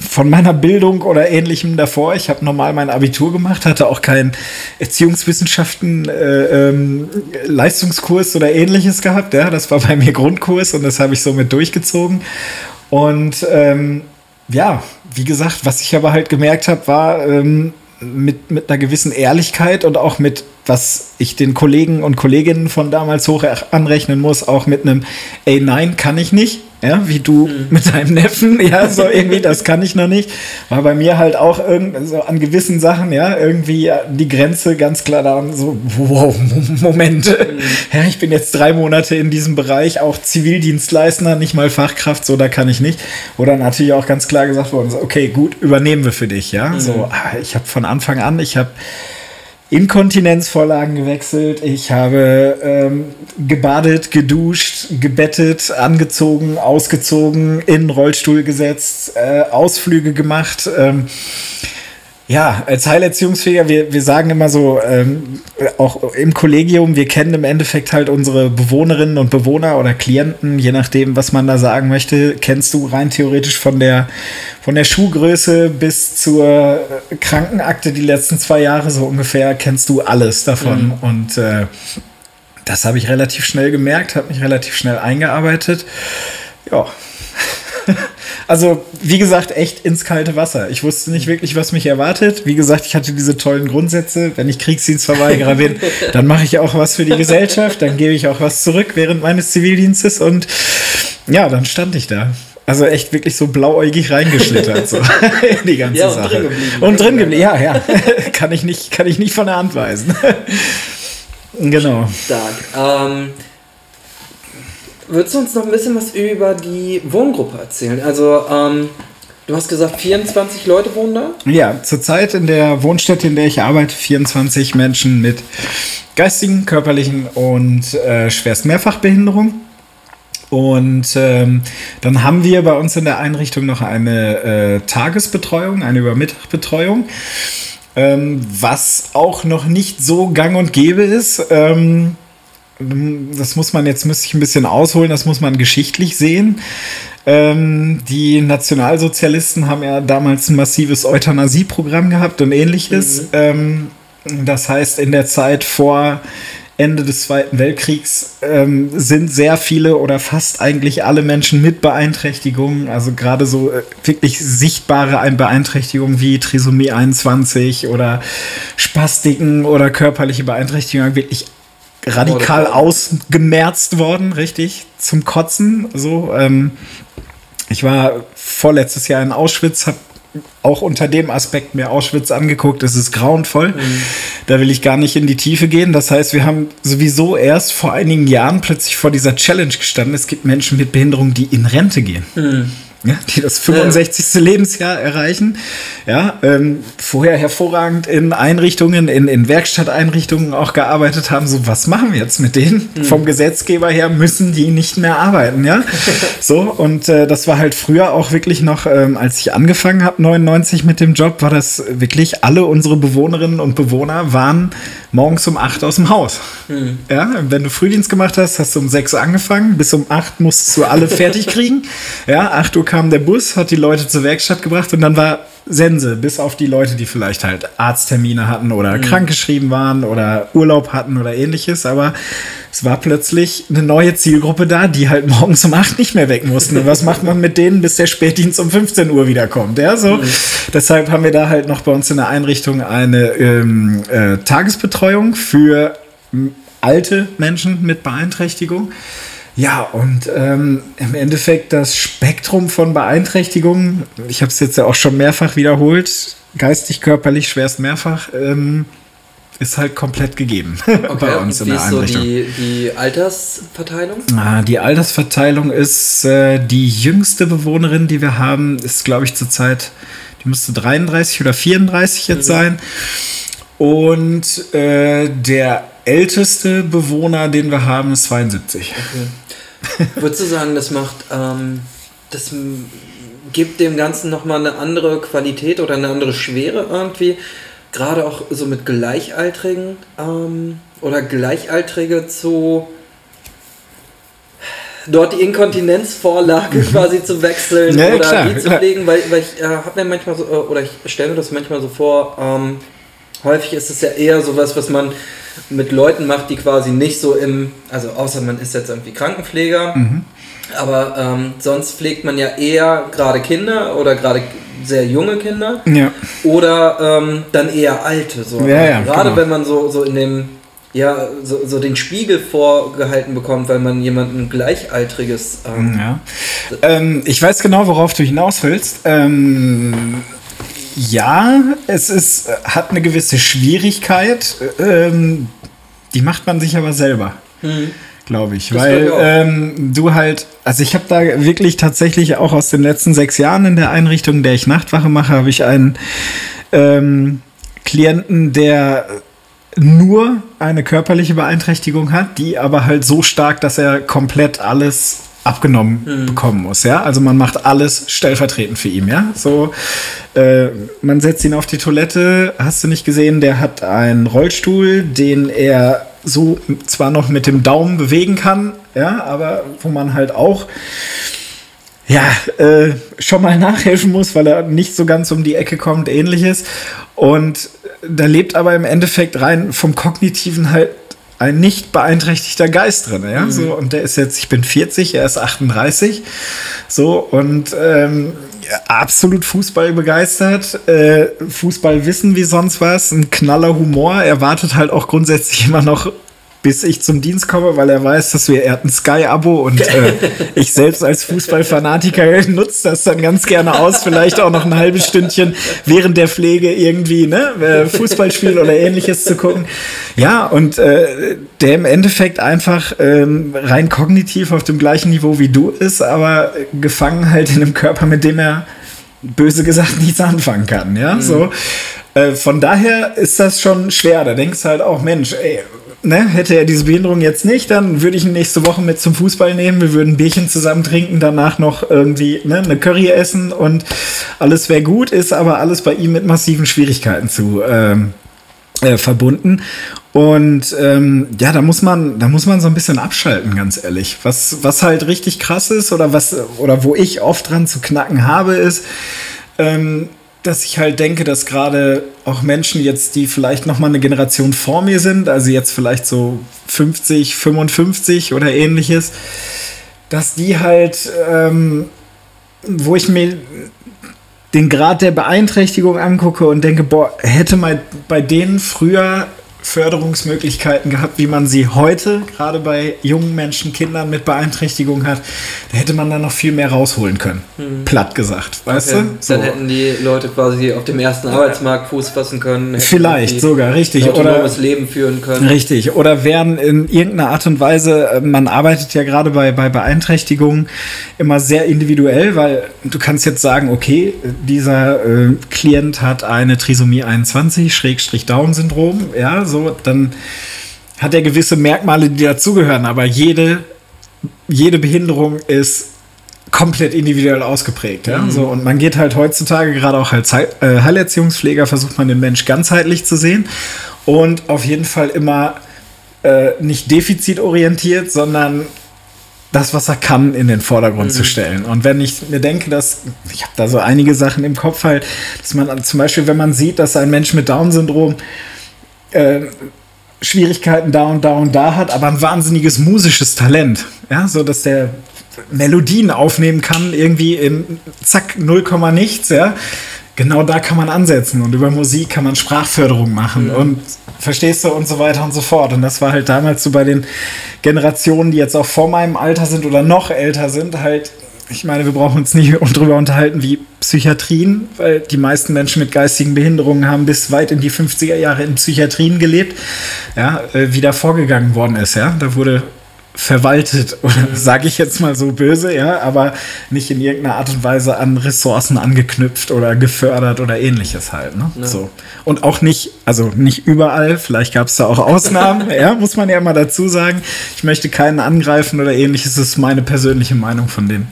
Speaker 2: von meiner Bildung oder ähnlichem davor. Ich habe normal mein Abitur gemacht, hatte auch keinen Erziehungswissenschaften äh, ähm, Leistungskurs oder ähnliches gehabt. Ja, das war bei mir Grundkurs und das habe ich somit durchgezogen. Und ähm, ja, wie gesagt, was ich aber halt gemerkt habe, war ähm, mit, mit einer gewissen Ehrlichkeit und auch mit, was ich den Kollegen und Kolleginnen von damals hoch anrechnen muss, auch mit einem, ey, nein, kann ich nicht ja, wie du mhm. mit deinem Neffen, ja, so irgendwie, das kann ich noch nicht. War bei mir halt auch so an gewissen Sachen, ja, irgendwie die Grenze ganz klar da und so, wow, Moment, mhm. ja, ich bin jetzt drei Monate in diesem Bereich, auch Zivildienstleister, nicht mal Fachkraft, so, da kann ich nicht. Oder natürlich auch ganz klar gesagt worden, okay, gut, übernehmen wir für dich, ja, mhm. so, ah, ich habe von Anfang an, ich habe Inkontinenzvorlagen gewechselt. Ich habe ähm, gebadet, geduscht, gebettet, angezogen, ausgezogen, in Rollstuhl gesetzt, äh, Ausflüge gemacht. Ähm, ja, als Heilerziehungsfähiger, wir, wir sagen immer so, ähm, auch im Kollegium, wir kennen im Endeffekt halt unsere Bewohnerinnen und Bewohner oder Klienten, je nachdem, was man da sagen möchte, kennst du rein theoretisch von der, von der Schuhgröße bis zur Krankenakte die letzten zwei Jahre so ungefähr, kennst du alles davon. Mhm. Und äh, das habe ich relativ schnell gemerkt, habe mich relativ schnell eingearbeitet. Ja. Also, wie gesagt, echt ins kalte Wasser. Ich wusste nicht wirklich, was mich erwartet. Wie gesagt, ich hatte diese tollen Grundsätze. Wenn ich Kriegsdienstverweigerer bin, dann mache ich auch was für die Gesellschaft, dann gebe ich auch was zurück während meines Zivildienstes und ja, dann stand ich da. Also echt wirklich so blauäugig reingeschlittert, so die ganze ja, und Sache. Drin geblieben. Und drin geblieben, ja, ja. kann, ich nicht, kann ich nicht von der Hand weisen. genau.
Speaker 1: Stark. Ähm, würdest du uns noch ein bisschen was über die Wohngruppe erzählen? Also, ähm, du hast gesagt, 24 Leute wohnen da?
Speaker 2: Ja, zurzeit in der Wohnstätte, in der ich arbeite, 24 Menschen mit geistigen, körperlichen und äh, schwerst Mehrfachbehinderung. Und ähm, dann haben wir bei uns in der Einrichtung noch eine äh, Tagesbetreuung, eine Übermittagbetreuung, ähm, was auch noch nicht so gang und gäbe ist. Ähm, das muss man jetzt, müsste ich ein bisschen ausholen, das muss man geschichtlich sehen. Ähm, die Nationalsozialisten haben ja damals ein massives Euthanasieprogramm gehabt und ähnliches. Mhm. Ähm, das heißt, in der Zeit vor Ende des Zweiten Weltkriegs ähm, sind sehr viele oder fast eigentlich alle Menschen mit Beeinträchtigungen, also gerade so äh, wirklich sichtbare Beeinträchtigungen wie Trisomie 21 oder Spastiken oder körperliche Beeinträchtigungen wirklich radikal ausgemerzt worden, richtig, zum Kotzen. So, ähm, ich war vorletztes Jahr in Auschwitz, habe auch unter dem Aspekt mir Auschwitz angeguckt. Es ist grauenvoll. Mhm. Da will ich gar nicht in die Tiefe gehen. Das heißt, wir haben sowieso erst vor einigen Jahren plötzlich vor dieser Challenge gestanden. Es gibt Menschen mit Behinderung, die in Rente gehen. Mhm ja, die das 65. Ja. Lebensjahr erreichen. Ja, ähm, vorher hervorragend in Einrichtungen, in, in Werkstatteinrichtungen auch gearbeitet haben. So, was machen wir jetzt mit denen? Mhm. Vom Gesetzgeber her müssen die nicht mehr arbeiten, ja. so, und äh, das war halt früher auch wirklich noch, ähm, als ich angefangen habe, 99 mit dem Job, war das wirklich, alle unsere Bewohnerinnen und Bewohner waren morgens um 8 aus dem Haus. Mhm. Ja, wenn du Frühdienst gemacht hast, hast du um 6 Uhr angefangen, bis um 8 musstest du alle fertig kriegen. Ja, 8 Uhr kam der Bus, hat die Leute zur Werkstatt gebracht und dann war Sense, bis auf die Leute, die vielleicht halt Arzttermine hatten oder mhm. krankgeschrieben waren oder Urlaub hatten oder ähnliches. Aber es war plötzlich eine neue Zielgruppe da, die halt morgens um 8 nicht mehr weg mussten. Und was macht man mit denen, bis der Spätdienst um 15 Uhr wiederkommt? Ja, so. Mhm. Deshalb haben wir da halt noch bei uns in der Einrichtung eine ähm, äh, Tagesbetreuung für alte Menschen mit Beeinträchtigung. Ja, und ähm, im Endeffekt das Spektrum von Beeinträchtigungen, ich habe es jetzt ja auch schon mehrfach wiederholt, geistig, körperlich, schwerst mehrfach, ähm, ist halt komplett gegeben okay, bei uns
Speaker 1: in der Einrichtung. So die, die Altersverteilung?
Speaker 2: Ah, die Altersverteilung ist äh, die jüngste Bewohnerin, die wir haben, ist glaube ich zurzeit, die müsste 33 oder 34 jetzt mhm. sein. Und äh, der älteste Bewohner, den wir haben, ist 72. Okay.
Speaker 1: Würdest du sagen, das macht, ähm, das gibt dem Ganzen nochmal eine andere Qualität oder eine andere Schwere irgendwie? Gerade auch so mit Gleichaltrigen ähm, oder Gleichaltrige zu dort die Inkontinenzvorlage mhm. quasi zu wechseln ja, oder klar, die zu legen, weil, weil ich äh, habe mir manchmal so, äh, oder ich stelle mir das manchmal so vor, ähm, häufig ist es ja eher sowas, was man mit Leuten macht, die quasi nicht so im, also außer man ist jetzt irgendwie Krankenpfleger, mhm. aber ähm, sonst pflegt man ja eher gerade Kinder oder gerade sehr junge Kinder
Speaker 2: ja.
Speaker 1: oder ähm, dann eher alte. So.
Speaker 2: Ja, ja,
Speaker 1: gerade genau. wenn man so, so in dem ja, so, so den Spiegel vorgehalten bekommt, weil man jemanden gleichaltriges.
Speaker 2: Ähm, ja. Ähm, ich weiß genau, worauf du hinaus willst. Ähm, ja, es ist, hat eine gewisse Schwierigkeit. Ähm, die macht man sich aber selber. Mhm. Glaube ich. Das weil ähm, du halt, also ich habe da wirklich tatsächlich auch aus den letzten sechs Jahren in der Einrichtung, in der ich Nachtwache mache, habe ich einen ähm, Klienten, der nur eine körperliche Beeinträchtigung hat, die aber halt so stark, dass er komplett alles abgenommen mhm. bekommen muss, ja. Also man macht alles stellvertretend für ihn, ja. So, äh, man setzt ihn auf die Toilette, hast du nicht gesehen, der hat einen Rollstuhl, den er so zwar noch mit dem Daumen bewegen kann, ja, aber wo man halt auch ja, äh, schon mal nachhelfen muss, weil er nicht so ganz um die Ecke kommt, ähnliches. Und da lebt aber im Endeffekt rein vom Kognitiven halt ein nicht beeinträchtigter Geist drin, ja, mhm. so, und der ist jetzt, ich bin 40, er ist 38, so, und ähm, absolut Fußball begeistert, äh, Fußball wissen wie sonst was, ein knaller Humor, er wartet halt auch grundsätzlich immer noch bis ich zum Dienst komme, weil er weiß, dass wir, er hat ein Sky-Abo und äh, ich selbst als Fußballfanatiker nutze das dann ganz gerne aus, vielleicht auch noch ein halbes Stündchen während der Pflege irgendwie ne, äh, Fußballspiel oder ähnliches zu gucken. Ja, und äh, der im Endeffekt einfach ähm, rein kognitiv auf dem gleichen Niveau wie du ist, aber gefangen halt in einem Körper, mit dem er böse gesagt nichts anfangen kann. Ja, mhm. so. Äh, von daher ist das schon schwer. Da denkst du halt auch, Mensch, ey, ne, hätte er diese Behinderung jetzt nicht, dann würde ich ihn nächste Woche mit zum Fußball nehmen. Wir würden ein Bierchen zusammen trinken, danach noch irgendwie ne, eine Curry essen und alles wäre gut, ist aber alles bei ihm mit massiven Schwierigkeiten zu ähm, äh, verbunden. Und ähm, ja, da muss man, da muss man so ein bisschen abschalten, ganz ehrlich. Was, was halt richtig krass ist oder was, oder wo ich oft dran zu knacken habe, ist, ähm, dass ich halt denke, dass gerade auch Menschen jetzt, die vielleicht noch mal eine Generation vor mir sind, also jetzt vielleicht so 50, 55 oder ähnliches, dass die halt, ähm, wo ich mir den Grad der Beeinträchtigung angucke und denke, boah, hätte mal bei denen früher Förderungsmöglichkeiten gehabt, wie man sie heute gerade bei jungen Menschen, Kindern mit Beeinträchtigung hat, da hätte man dann noch viel mehr rausholen können. Hm. Platt gesagt, weißt okay.
Speaker 1: du? So. Dann hätten die Leute quasi auf dem ersten Arbeitsmarkt Fuß fassen können.
Speaker 2: Vielleicht sogar, richtig.
Speaker 1: Ein Oder das Leben führen können.
Speaker 2: Richtig. Oder wären in irgendeiner Art und Weise, äh, man arbeitet ja gerade bei, bei Beeinträchtigungen immer sehr individuell, weil du kannst jetzt sagen, okay, dieser äh, Klient hat eine Trisomie 21, Schrägstrich Down-Syndrom, ja, so, dann hat er gewisse Merkmale, die dazugehören, aber jede, jede Behinderung ist komplett individuell ausgeprägt. Ja? Mhm. So, und man geht halt heutzutage, gerade auch als äh, Heilerziehungspfleger, versucht man den Mensch ganzheitlich zu sehen und auf jeden Fall immer äh, nicht defizitorientiert, sondern das, was er kann, in den Vordergrund mhm. zu stellen. Und wenn ich mir denke, dass ich habe da so einige Sachen im Kopf halt, dass man zum Beispiel, wenn man sieht, dass ein Mensch mit Down-Syndrom äh, Schwierigkeiten da und da und da hat, aber ein wahnsinniges musisches Talent. Ja, so dass der Melodien aufnehmen kann, irgendwie in zack, 0, nichts, ja. Genau da kann man ansetzen und über Musik kann man Sprachförderung machen mhm. und verstehst du und so weiter und so fort. Und das war halt damals so bei den Generationen, die jetzt auch vor meinem Alter sind oder noch älter sind, halt ich meine, wir brauchen uns nicht darüber unterhalten wie Psychiatrien, weil die meisten Menschen mit geistigen Behinderungen haben bis weit in die 50er Jahre in Psychiatrien gelebt, ja, äh, wie da vorgegangen worden ist, ja. Da wurde verwaltet, oder sage ich jetzt mal so böse, ja, aber nicht in irgendeiner Art und Weise an Ressourcen angeknüpft oder gefördert oder ähnliches halt. Ne? Ja. So. Und auch nicht, also nicht überall, vielleicht gab es da auch Ausnahmen, ja, muss man ja mal dazu sagen. Ich möchte keinen angreifen oder ähnliches, das ist meine persönliche Meinung von dem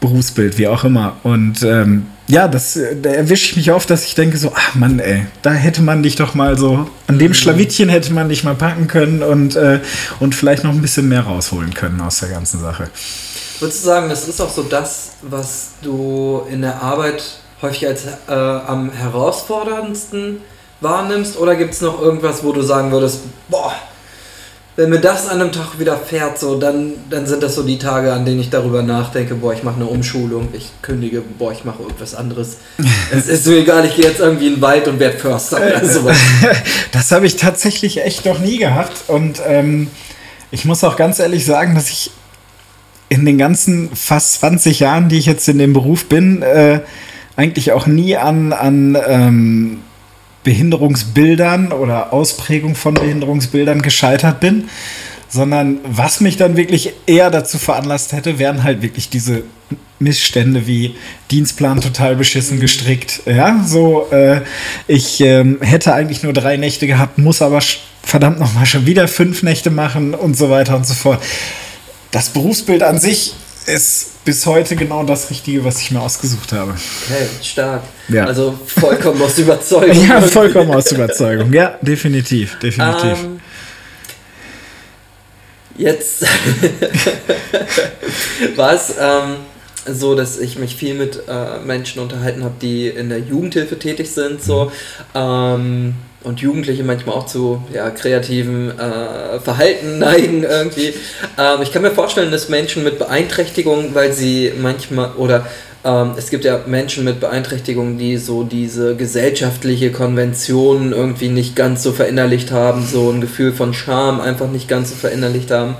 Speaker 2: Berufsbild, wie auch immer. Und ähm, ja, das, da erwische ich mich oft, dass ich denke so, ach Mann, ey, da hätte man dich doch mal so, an dem mhm. Schlawittchen hätte man dich mal packen können und, äh, und vielleicht noch ein bisschen mehr rausholen können aus der ganzen Sache.
Speaker 1: Würdest du sagen, das ist auch so das, was du in der Arbeit häufig als äh, am herausforderndsten wahrnimmst? Oder gibt es noch irgendwas, wo du sagen würdest, boah, wenn mir das an einem Tag wieder fährt, so, dann, dann sind das so die Tage, an denen ich darüber nachdenke, boah, ich mache eine Umschulung, ich kündige, boah, ich mache irgendwas anderes. es ist mir egal, ich gehe jetzt irgendwie in den Wald und werde Förster oder sowas.
Speaker 2: Das habe ich tatsächlich echt noch nie gehabt und ähm, ich muss auch ganz ehrlich sagen, dass ich in den ganzen fast 20 Jahren, die ich jetzt in dem Beruf bin, äh, eigentlich auch nie an, an ähm, Behinderungsbildern oder Ausprägung von Behinderungsbildern gescheitert bin, sondern was mich dann wirklich eher dazu veranlasst hätte, wären halt wirklich diese Missstände wie Dienstplan total beschissen gestrickt. Ja, so, äh, ich äh, hätte eigentlich nur drei Nächte gehabt, muss aber verdammt nochmal schon wieder fünf Nächte machen und so weiter und so fort. Das Berufsbild an sich ist bis heute genau das Richtige, was ich mir ausgesucht habe.
Speaker 1: Okay, stark. Ja. Also vollkommen aus Überzeugung.
Speaker 2: ja, vollkommen aus Überzeugung. Ja, definitiv, definitiv. Um, ähm,
Speaker 1: jetzt war es ähm, so, dass ich mich viel mit äh, Menschen unterhalten habe, die in der Jugendhilfe tätig sind. So. Mhm. Ähm, und Jugendliche manchmal auch zu ja, kreativen äh, Verhalten neigen irgendwie. Ähm, ich kann mir vorstellen, dass Menschen mit Beeinträchtigungen, weil sie manchmal oder ähm, es gibt ja Menschen mit Beeinträchtigungen, die so diese gesellschaftliche Konvention irgendwie nicht ganz so verinnerlicht haben, so ein Gefühl von Scham einfach nicht ganz so verinnerlicht haben.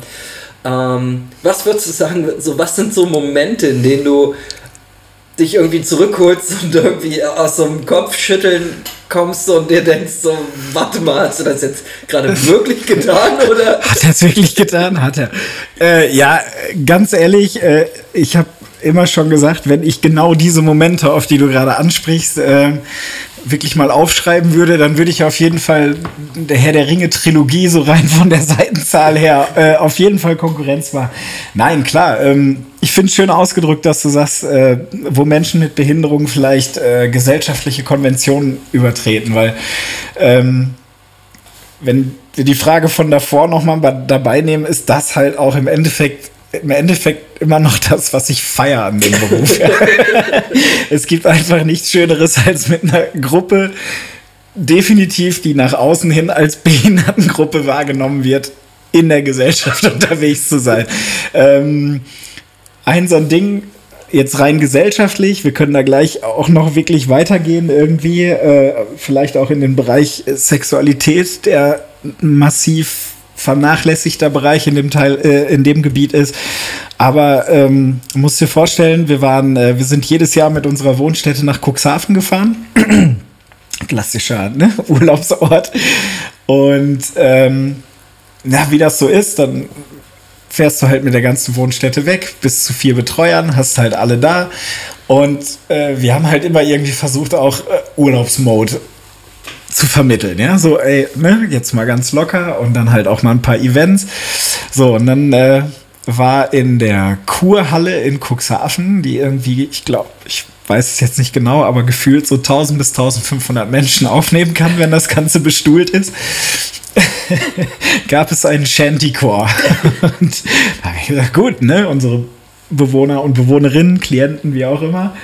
Speaker 1: Ähm, was würdest du sagen, so was sind so Momente, in denen du dich irgendwie zurückholst und irgendwie aus so einem Kopfschütteln kommst und dir denkst so, warte mal, hast du das jetzt gerade wirklich getan oder?
Speaker 2: Hat er es wirklich getan? Hat er. Äh, ja, ganz ehrlich, äh, ich habe immer schon gesagt, wenn ich genau diese Momente, auf die du gerade ansprichst, äh, wirklich mal aufschreiben würde, dann würde ich auf jeden Fall der Herr der Ringe Trilogie so rein von der Seitenzahl her äh, auf jeden Fall Konkurrenz war. Nein, klar. Ähm, ich finde es schön ausgedrückt, dass du sagst, äh, wo Menschen mit Behinderung vielleicht äh, gesellschaftliche Konventionen übertreten, weil ähm, wenn wir die Frage von davor nochmal dabei nehmen, ist das halt auch im Endeffekt im Endeffekt immer noch das, was ich feiere an dem Beruf. es gibt einfach nichts Schöneres, als mit einer Gruppe, definitiv, die nach außen hin als Behindertengruppe wahrgenommen wird, in der Gesellschaft unterwegs zu sein. Ähm, ein so ein Ding, jetzt rein gesellschaftlich, wir können da gleich auch noch wirklich weitergehen irgendwie, äh, vielleicht auch in den Bereich Sexualität, der massiv vernachlässigter Bereich in dem Teil, äh, in dem Gebiet ist. Aber ähm, musst dir vorstellen, wir waren, äh, wir sind jedes Jahr mit unserer Wohnstätte nach Cuxhaven gefahren. Klassischer ne? Urlaubsort. Und ähm, na, wie das so ist, dann fährst du halt mit der ganzen Wohnstätte weg, bis zu vier Betreuern, hast halt alle da. Und äh, wir haben halt immer irgendwie versucht, auch äh, Urlaubsmode zu vermitteln, ja, so, ey, ne, jetzt mal ganz locker und dann halt auch mal ein paar Events. So, und dann äh, war in der Kurhalle in Cuxhaven, die irgendwie, ich glaube, ich weiß es jetzt nicht genau, aber gefühlt so 1000 bis 1500 Menschen aufnehmen kann, wenn das Ganze bestuhlt ist. gab es einen Shantycore. und da habe ich gesagt, gut, ne, unsere Bewohner und Bewohnerinnen, Klienten, wie auch immer,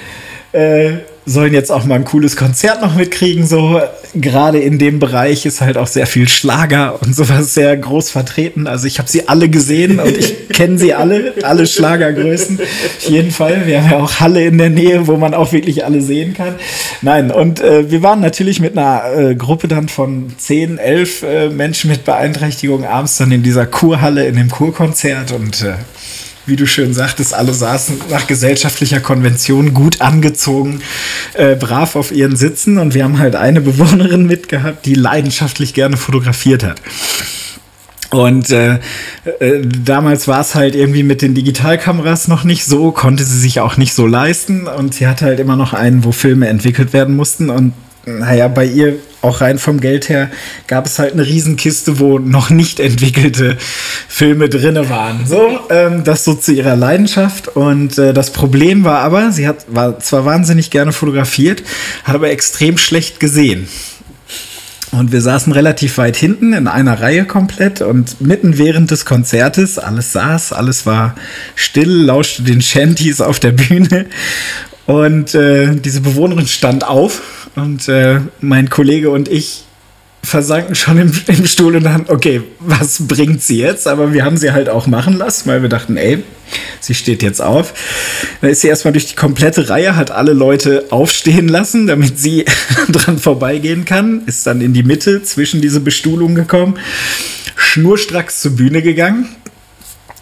Speaker 2: äh, sollen jetzt auch mal ein cooles Konzert noch mitkriegen. So gerade in dem Bereich ist halt auch sehr viel Schlager und sowas sehr groß vertreten. Also ich habe sie alle gesehen und ich kenne sie alle, alle Schlagergrößen. Auf jeden Fall. Wir haben ja auch Halle in der Nähe, wo man auch wirklich alle sehen kann. Nein, und äh, wir waren natürlich mit einer äh, Gruppe dann von 10, 11 äh, Menschen mit Beeinträchtigung abends dann in dieser Kurhalle in dem Kurkonzert und äh, wie du schön sagtest, alle saßen nach gesellschaftlicher Konvention gut angezogen, äh, brav auf ihren Sitzen. Und wir haben halt eine Bewohnerin mitgehabt, die leidenschaftlich gerne fotografiert hat. Und äh, äh, damals war es halt irgendwie mit den Digitalkameras noch nicht so, konnte sie sich auch nicht so leisten. Und sie hatte halt immer noch einen, wo Filme entwickelt werden mussten. Und naja, bei ihr auch rein vom Geld her gab es halt eine Riesenkiste, wo noch nicht entwickelte Filme drinne waren. So, ähm, das so zu ihrer Leidenschaft. Und äh, das Problem war aber, sie hat war zwar wahnsinnig gerne fotografiert, hat aber extrem schlecht gesehen. Und wir saßen relativ weit hinten in einer Reihe komplett und mitten während des Konzertes, alles saß, alles war still, lauschte den Shanties auf der Bühne. Und äh, diese Bewohnerin stand auf und äh, mein Kollege und ich versanken schon im, im Stuhl und dann, okay, was bringt sie jetzt? Aber wir haben sie halt auch machen lassen, weil wir dachten, ey, sie steht jetzt auf. Dann ist sie erstmal durch die komplette Reihe, hat alle Leute aufstehen lassen, damit sie dran vorbeigehen kann, ist dann in die Mitte zwischen diese Bestuhlung gekommen, schnurstracks zur Bühne gegangen,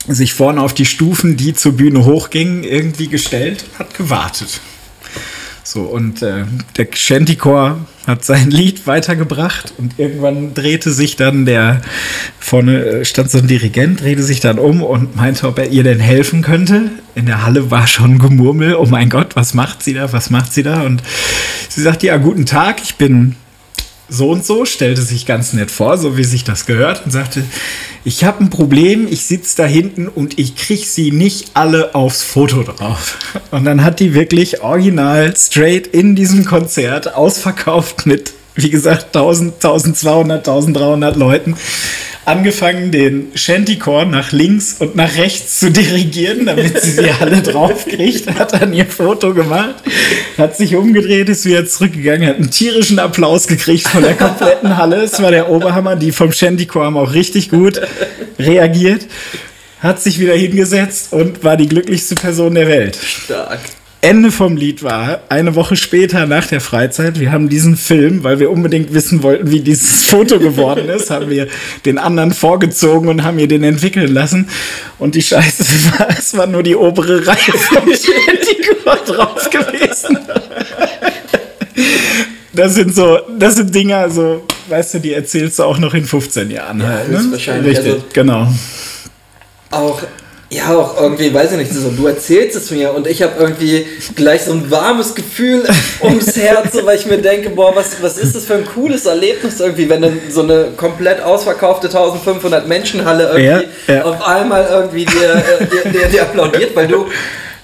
Speaker 2: sich vorne auf die Stufen, die zur Bühne hochgingen, irgendwie gestellt, hat gewartet. So, und äh, der Shantycore hat sein Lied weitergebracht und irgendwann drehte sich dann der, vorne äh, stand so ein Dirigent, drehte sich dann um und meinte, ob er ihr denn helfen könnte. In der Halle war schon Gemurmel, oh mein Gott, was macht sie da, was macht sie da? Und sie sagte, ja, guten Tag, ich bin so und so, stellte sich ganz nett vor, so wie sich das gehört, und sagte, ich habe ein Problem, ich sitze da hinten und ich kriege sie nicht alle aufs Foto drauf. Und dann hat die wirklich original straight in diesem Konzert ausverkauft mit, wie gesagt, 1000, 1200, 1300 Leuten angefangen, den Shantycore nach links und nach rechts zu dirigieren, damit sie sie alle draufkriegt, hat dann ihr Foto gemacht, hat sich umgedreht, ist wieder zurückgegangen, hat einen tierischen Applaus gekriegt von der kompletten Halle. Es war der Oberhammer, die vom Shantycore haben auch richtig gut reagiert, hat sich wieder hingesetzt und war die glücklichste Person der Welt.
Speaker 1: Stark.
Speaker 2: Ende vom Lied war, eine Woche später nach der Freizeit, wir haben diesen Film, weil wir unbedingt wissen wollten, wie dieses Foto geworden ist, haben wir den anderen vorgezogen und haben ihr den entwickeln lassen. Und die Scheiße war, es war nur die obere Reihe vom Shantycore drauf gewesen. Das sind so, das sind Dinger, so, weißt du, die erzählst du auch noch in 15 Jahren
Speaker 1: Ja,
Speaker 2: halt. Ne?
Speaker 1: höchstwahrscheinlich.
Speaker 2: Richtig,
Speaker 1: Also-
Speaker 2: genau.
Speaker 1: Auch, ja, auch irgendwie, weiß ich nicht, so, du erzählst es mir und ich habe irgendwie gleich so ein warmes Gefühl ums Herz, so, weil ich mir denke, boah, was, was ist das für ein cooles Erlebnis irgendwie, wenn dann so eine komplett ausverkaufte 1500 Menschenhalle irgendwie
Speaker 2: Ja, ja.
Speaker 1: auf einmal irgendwie dir, äh, dir, dir, dir applaudiert, weil du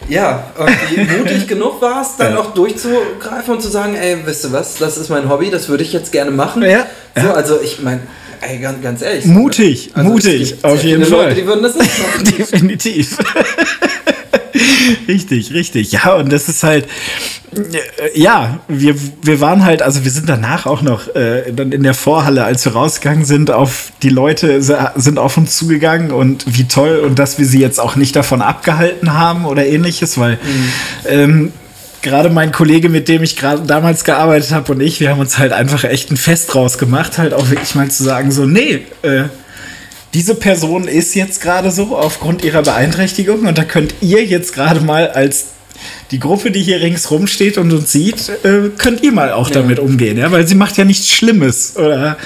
Speaker 1: ja, irgendwie mutig genug warst, dann
Speaker 2: Ja.
Speaker 1: auch durchzugreifen und zu sagen, ey, wisst ihr was, das ist mein Hobby, das würde ich jetzt gerne machen.
Speaker 2: Ja,
Speaker 1: So,
Speaker 2: ja.
Speaker 1: also ich meine, ey, ganz, ganz ehrlich.
Speaker 2: Mutig,
Speaker 1: Also
Speaker 2: mutig,
Speaker 1: gibt
Speaker 2: auf jeden Fall.
Speaker 1: Leute, die würden das nicht machen.
Speaker 2: Definitiv. richtig, richtig. Ja, und das ist halt, äh, ja, wir, wir waren halt, also wir sind danach auch noch äh, dann in der Vorhalle, als wir rausgegangen sind, auf die Leute sind auf uns zugegangen und wie toll und dass wir sie jetzt auch nicht davon abgehalten haben oder ähnliches, weil ähm, gerade mein Kollege, mit dem ich gerade damals gearbeitet habe und ich, wir haben uns halt einfach echt ein Fest draus gemacht, halt auch wirklich mal zu sagen, so, nee, äh, diese Person ist jetzt gerade so aufgrund ihrer Beeinträchtigung und da könnt ihr jetzt gerade mal als die Gruppe, die hier ringsrum steht und uns sieht, äh, könnt ihr mal auch damit umgehen, ja, weil sie macht ja nichts Schlimmes oder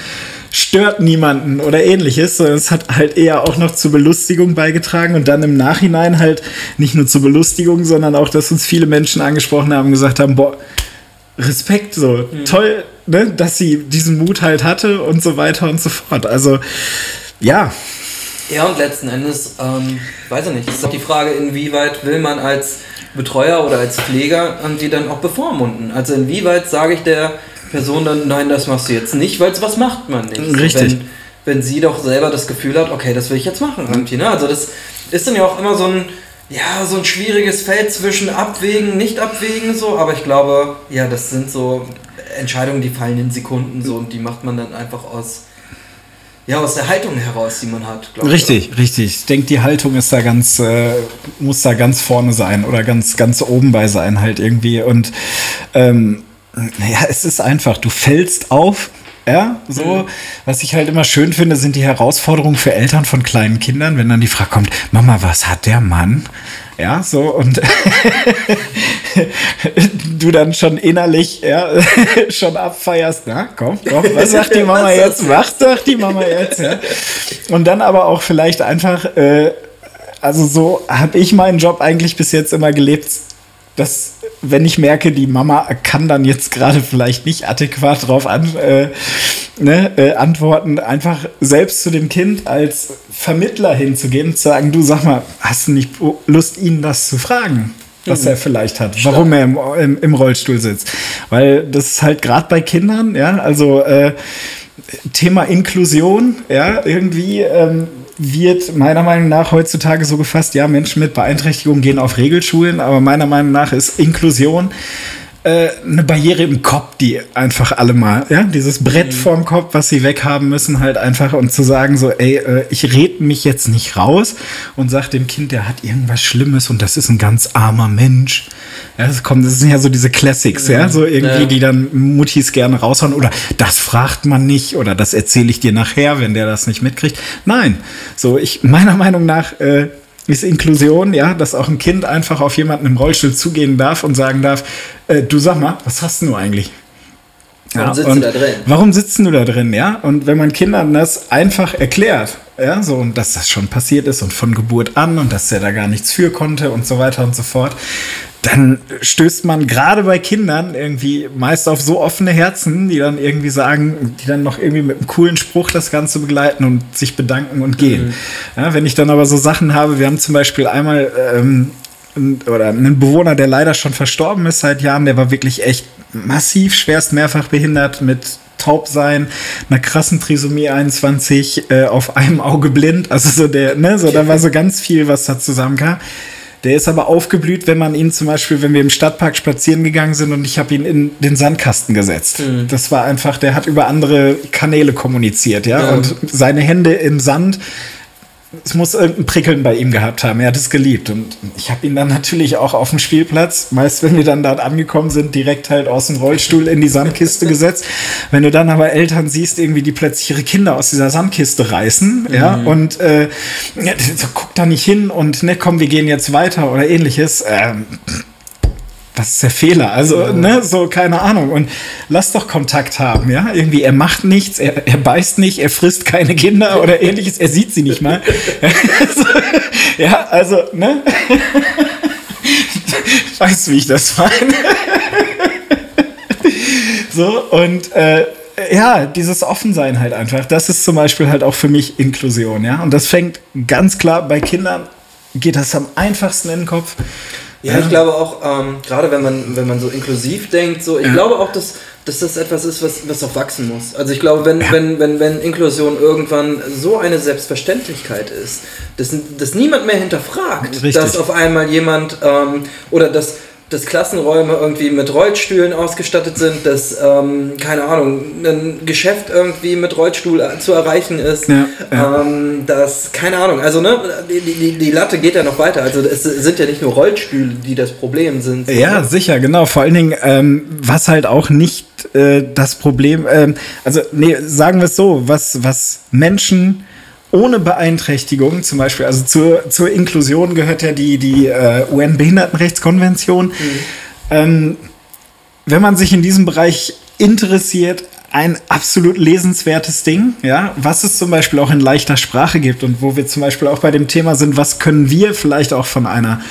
Speaker 2: stört niemanden oder ähnliches, sondern es hat halt eher auch noch zur Belustigung beigetragen und dann im Nachhinein halt nicht nur zur Belustigung, sondern auch, dass uns viele Menschen angesprochen haben und gesagt haben, boah, Respekt, so toll, ne, dass sie diesen Mut halt hatte und so weiter und so fort. Also ja,
Speaker 1: Ja, und letzten Endes, ähm, weiß ich nicht, ist doch die Frage, inwieweit will man als Betreuer oder als Pfleger ähm, die dann auch bevormunden? Also inwieweit sage ich der Person dann, nein, das machst du jetzt nicht, weil was macht man nicht?
Speaker 2: Richtig.
Speaker 1: Wenn, wenn sie doch selber das Gefühl hat, okay, das will ich jetzt machen irgendwie, ne? Also das ist dann ja auch immer so ein, ja, so ein schwieriges Feld zwischen abwägen, nicht abwägen, so, aber ich glaube, ja, das sind so Entscheidungen, die fallen in Sekunden so und die macht man dann einfach aus, ja, aus der Haltung heraus, die man hat, glaube ich.
Speaker 2: richtig, richtig. Ich denke, die Haltung ist da ganz, äh, muss da ganz vorne sein oder ganz, ganz oben bei sein halt irgendwie. Und ähm, naja, es ist einfach, du fällst auf. Ja, so. Was ich halt immer schön finde, sind die Herausforderungen für Eltern von kleinen Kindern, wenn dann die Frage kommt, Mama, was hat der Mann? Ja, so und du dann schon innerlich ja, schon abfeierst, na komm, komm, was sagt die Mama jetzt? Was sagt die Mama jetzt? Ja? Und dann aber auch vielleicht einfach, äh, also so habe ich meinen Job eigentlich bis jetzt immer gelebt, dass wenn ich merke, die Mama kann dann jetzt gerade vielleicht nicht adäquat drauf an, äh, ne, äh, antworten, einfach selbst zu dem Kind als Vermittler hinzugehen und zu sagen, du sag mal, hast du nicht Lust, ihn das zu fragen? Was er vielleicht hat, warum er im, im, im Rollstuhl sitzt. Weil das ist halt gerade bei Kindern, ja, also äh, Thema Inklusion, ja, irgendwie ähm, wird meiner Meinung nach heutzutage so gefasst, ja, Menschen mit Beeinträchtigung gehen auf Regelschulen, aber meiner Meinung nach ist Inklusion äh, eine Barriere im Kopf, die einfach alle mal, ja, dieses Brett vorm Kopf, was sie weghaben müssen, halt einfach und zu sagen so, ey, äh, ich red mich jetzt nicht raus und sag dem Kind, der hat irgendwas Schlimmes und das ist ein ganz armer Mensch. Ja, das kommt, das sind ja so diese Classics, ja, so irgendwie,
Speaker 1: Ja.
Speaker 2: die dann Muttis gerne raushauen oder das fragt man nicht oder das erzähle ich dir nachher, wenn der das nicht mitkriegt. Nein, so ich meiner Meinung nach äh, ist Inklusion, ja, dass auch ein Kind einfach auf jemanden im Rollstuhl zugehen darf und sagen darf, äh, du sag mal, was hast du eigentlich?
Speaker 1: Warum sitzt du da drin?
Speaker 2: Warum sitzen du da drin, ja? Und wenn man Kindern das einfach erklärt, ja, so und dass das schon passiert ist und von Geburt an und dass er da gar nichts für konnte und so weiter und so fort, dann stößt man gerade bei Kindern irgendwie meist auf so offene Herzen, die dann irgendwie sagen, die dann noch irgendwie mit einem coolen Spruch das Ganze begleiten und sich bedanken und gehen. Ja, wenn ich dann aber so Sachen habe, wir haben zum Beispiel einmal ähm, oder einen Bewohner, der leider schon verstorben ist seit Jahren, der war wirklich echt massiv schwerst mehrfach behindert mit taub sein, einer krassen Trisomie 21, äh, auf einem Auge blind. Also so der, ne, so da war so ganz viel, was da zusammenkam. Der ist aber aufgeblüht, wenn man ihn zum Beispiel, wenn wir im Stadtpark spazieren gegangen sind und ich habe ihn in den Sandkasten gesetzt. Mhm. Das war einfach, der hat über andere Kanäle kommuniziert, ja? ja. Und seine Hände im Sand es muss irgendein Prickeln bei ihm gehabt haben. Er hat es geliebt. Und ich habe ihn dann natürlich auch auf dem Spielplatz, meist wenn wir dann dort angekommen sind, direkt halt aus dem Rollstuhl in die Sandkiste gesetzt. Wenn du dann aber Eltern siehst, irgendwie, die plötzlich ihre Kinder aus dieser Sandkiste reißen, mhm. ja, und äh, so, guck da nicht hin und ne, komm, wir gehen jetzt weiter oder ähnliches. Ähm, was ist der Fehler? Also, ne, so, keine Ahnung. Und lass doch Kontakt haben, ja? Irgendwie, er macht nichts, er, er beißt nicht, er frisst keine Kinder oder ähnliches, er sieht sie nicht mal. ja, also, ne? weißt du, wie ich das meine? so, und äh, ja, dieses Offensein halt einfach, das ist zum Beispiel halt auch für mich Inklusion, ja. Und das fängt ganz klar bei Kindern, geht das am einfachsten in den Kopf.
Speaker 1: Ja, ich glaube auch, ähm, gerade wenn man, wenn man so inklusiv denkt, so, ich ja. glaube auch, dass, dass das etwas ist, was, was auch wachsen muss. Also ich glaube, wenn, ja. wenn, wenn, wenn Inklusion irgendwann so eine Selbstverständlichkeit ist, dass, dass niemand mehr hinterfragt, Richtig. dass auf einmal jemand ähm, oder dass dass Klassenräume irgendwie mit Rollstühlen ausgestattet sind, dass, ähm, keine Ahnung, ein Geschäft irgendwie mit Rollstuhl zu erreichen ist, ja, ja. Ähm, dass, keine Ahnung, also ne, die, die, die Latte geht ja noch weiter, also es sind ja nicht nur Rollstühle, die das Problem sind.
Speaker 2: Ja, oder? sicher, genau, vor allen Dingen, ähm, was halt auch nicht äh, das Problem, ähm, also nee, sagen wir es so, was, was Menschen ohne Beeinträchtigung, zum Beispiel, also zur, zur Inklusion gehört ja die, die äh, UN-Behindertenrechtskonvention. Mhm. Ähm, wenn man sich in diesem Bereich interessiert, ein absolut lesenswertes Ding, ja, was es zum Beispiel auch in leichter Sprache gibt und wo wir zum Beispiel auch bei dem Thema sind, was können wir vielleicht auch von einer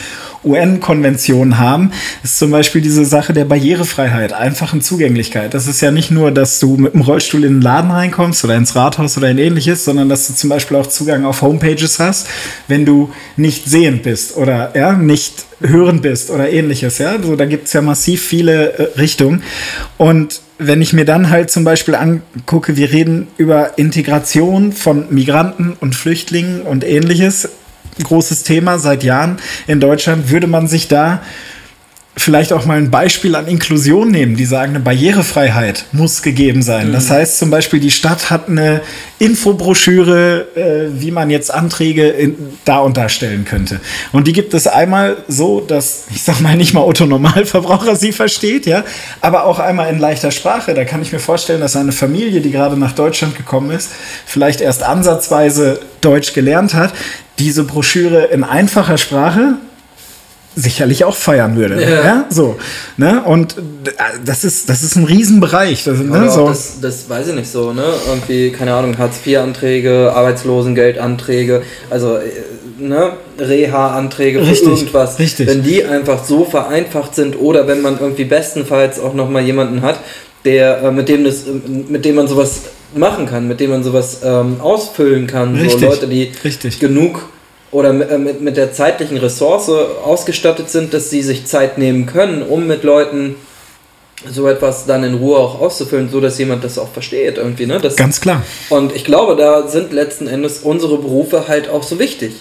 Speaker 2: UN-Konventionen haben, ist zum Beispiel diese Sache der Barrierefreiheit, einfachen Zugänglichkeit. Das ist ja nicht nur, dass du mit dem Rollstuhl in den Laden reinkommst oder ins Rathaus oder in ähnliches, sondern dass du zum Beispiel auch Zugang auf Homepages hast, wenn du nicht sehend bist oder ja, nicht hörend bist oder ähnliches. Ja, so, da gibt es ja massiv viele äh, Richtungen. Und wenn ich mir dann halt zum Beispiel angucke, wir reden über Integration von Migranten und Flüchtlingen und ähnliches großes Thema seit Jahren in Deutschland. Würde man sich da vielleicht auch mal ein Beispiel an Inklusion nehmen, die sagen, eine Barrierefreiheit muss gegeben sein. Mhm. Das heißt zum Beispiel, die Stadt hat eine Infobroschüre, äh, wie man jetzt Anträge in, da und da stellen könnte. Und die gibt es einmal so, dass, ich sag mal, nicht mal Otto Normalverbraucher sie versteht, ja, aber auch einmal in leichter Sprache. Da kann ich mir vorstellen, dass eine Familie, die gerade nach Deutschland gekommen ist, vielleicht erst ansatzweise Deutsch gelernt hat, diese Broschüre in einfacher Sprache sicherlich auch feiern würde. Ja. ja. so. Ne? Und das ist, das ist ein Riesenbereich. Das, ne?
Speaker 1: so. das, das weiß ich nicht so, ne? Irgendwie, keine Ahnung, Hartz-IV-Anträge, Arbeitslosengeldanträge, also äh, ne, Reha-Anträge für richtig, irgendwas. Richtig. Wenn die einfach so vereinfacht sind oder wenn man irgendwie bestenfalls auch nochmal jemanden hat, der, äh, mit dem das, mit dem man sowas machen kann, mit dem man sowas ähm, ausfüllen kann. Richtig, so Leute, die richtig. genug oder äh, mit, mit der zeitlichen Ressource ausgestattet sind, dass sie sich Zeit nehmen können, um mit Leuten so etwas dann in Ruhe auch auszufüllen, so dass jemand das auch versteht irgendwie, ne? Das,
Speaker 2: Ganz klar.
Speaker 1: Und ich glaube, da sind letzten Endes unsere Berufe halt auch so wichtig.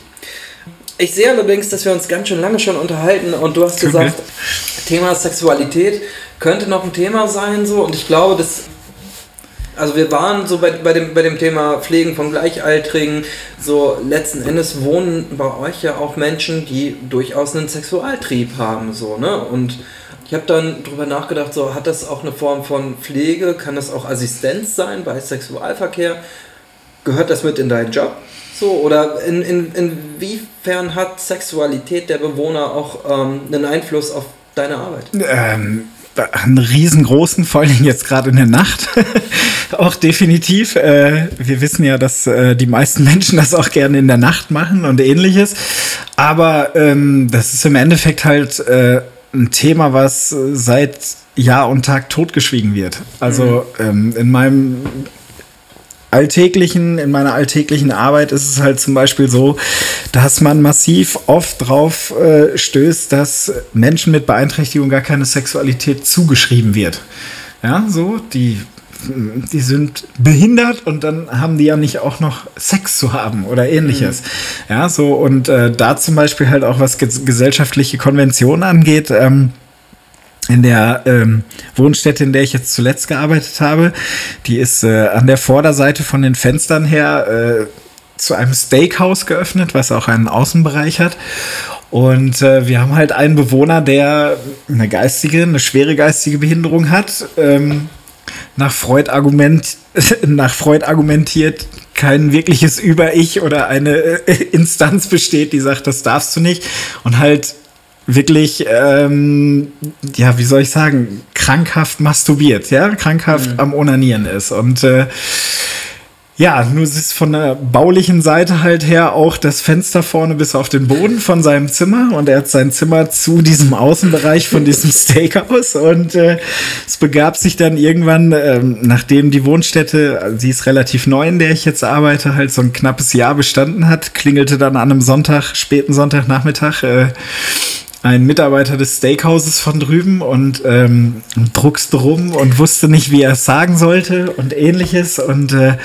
Speaker 1: Ich sehe allerdings, dass wir uns ganz schön lange schon unterhalten und du hast gesagt, okay. Thema Sexualität könnte noch ein Thema sein so und ich glaube, das also wir waren so bei, bei, dem, bei dem Thema Pflegen von Gleichaltrigen, so letzten Endes wohnen bei euch ja auch Menschen, die durchaus einen Sexualtrieb haben, so, ne? Und ich habe dann drüber nachgedacht, so hat das auch eine Form von Pflege, kann das auch Assistenz sein bei Sexualverkehr? Gehört das mit in deinen Job? So, oder in, in, inwiefern hat Sexualität der Bewohner auch ähm, einen Einfluss auf deine Arbeit?
Speaker 2: Ähm, einen riesengroßen, vor allem jetzt gerade in der Nacht. auch definitiv. Äh, wir wissen ja, dass äh, die meisten Menschen das auch gerne in der Nacht machen und ähnliches. Aber ähm, das ist im Endeffekt halt äh, ein Thema, was seit Jahr und Tag totgeschwiegen wird. Also mhm. ähm, in meinem alltäglichen, in meiner alltäglichen Arbeit ist es halt zum Beispiel so, dass man massiv oft drauf äh, stößt, dass Menschen mit Beeinträchtigung gar keine Sexualität zugeschrieben wird. Ja, so, die die sind behindert und dann haben die ja nicht auch noch Sex zu haben oder ähnliches. Mhm. Ja, so und äh, da zum Beispiel halt auch was gesellschaftliche Konventionen angeht. Ähm, in der ähm, Wohnstätte, in der ich jetzt zuletzt gearbeitet habe, die ist äh, an der Vorderseite von den Fenstern her äh, zu einem Steakhouse geöffnet, was auch einen Außenbereich hat. Und äh, wir haben halt einen Bewohner, der eine geistige, eine schwere geistige Behinderung hat. Ähm, nach Freud, Argument, nach Freud argumentiert kein wirkliches Über-Ich oder eine äh, Instanz besteht, die sagt, das darfst du nicht. Und halt wirklich, ähm, ja, wie soll ich sagen, krankhaft masturbiert, ja, krankhaft mhm. am Onanieren ist. Und äh, ja, nur es ist von der baulichen Seite halt her auch das Fenster vorne bis auf den Boden von seinem Zimmer und er hat sein Zimmer zu diesem Außenbereich von diesem Steakhouse und äh, es begab sich dann irgendwann, äh, nachdem die Wohnstätte, sie ist relativ neu, in der ich jetzt arbeite, halt so ein knappes Jahr bestanden hat, klingelte dann an einem Sonntag, späten Sonntagnachmittag, äh, ein Mitarbeiter des Steakhauses von drüben und ähm, druckste rum und wusste nicht, wie er es sagen sollte und ähnliches und äh,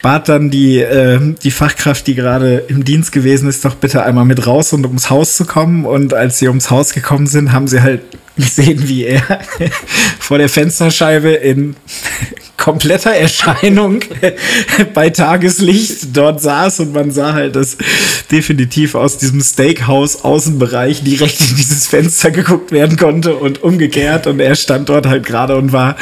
Speaker 2: bat dann die, äh, die Fachkraft, die gerade im Dienst gewesen ist, doch bitte einmal mit raus und ums Haus zu kommen. Und als sie ums Haus gekommen sind, haben sie halt gesehen, wie er vor der Fensterscheibe in kompletter Erscheinung bei Tageslicht dort saß und man sah halt, dass definitiv aus diesem Steakhouse Außenbereich direkt in dieses Fenster geguckt werden konnte und umgekehrt. Und er stand dort halt gerade und war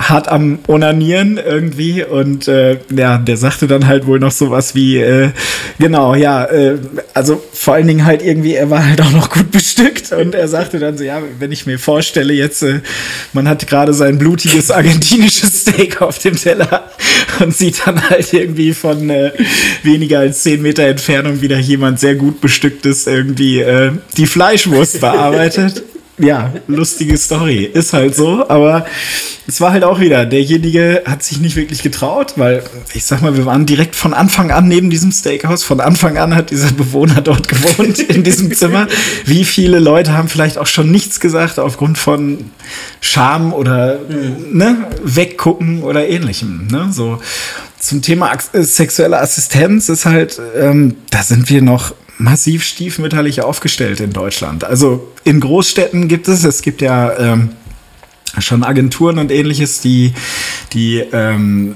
Speaker 2: hart am Onanieren irgendwie und äh, ja, der sagte dann halt wohl noch sowas wie, äh, genau, ja, äh, also vor allen Dingen halt irgendwie, er war halt auch noch gut bestückt und er sagte dann so, ja, wenn ich mir vorstelle jetzt, äh, man hat gerade sein blutiges argentinisches Steak auf dem Teller und sieht dann halt irgendwie von äh, weniger als zehn Meter Entfernung wieder jemand sehr gut bestücktes irgendwie äh, die Fleischwurst bearbeitet ja, lustige Story. Ist halt so, aber es war halt auch wieder, derjenige hat sich nicht wirklich getraut, weil ich sag mal, wir waren direkt von Anfang an neben diesem Steakhouse. Von Anfang an hat dieser Bewohner dort gewohnt in diesem Zimmer. Wie viele Leute haben vielleicht auch schon nichts gesagt aufgrund von Scham oder mhm. ne, weggucken oder ähnlichem. Ne? So zum Thema sexuelle Assistenz ist halt, ähm, da sind wir noch massiv stiefmütterlich aufgestellt in Deutschland. Also in Großstädten gibt es, es gibt ja ähm, schon Agenturen und ähnliches, die, die ähm,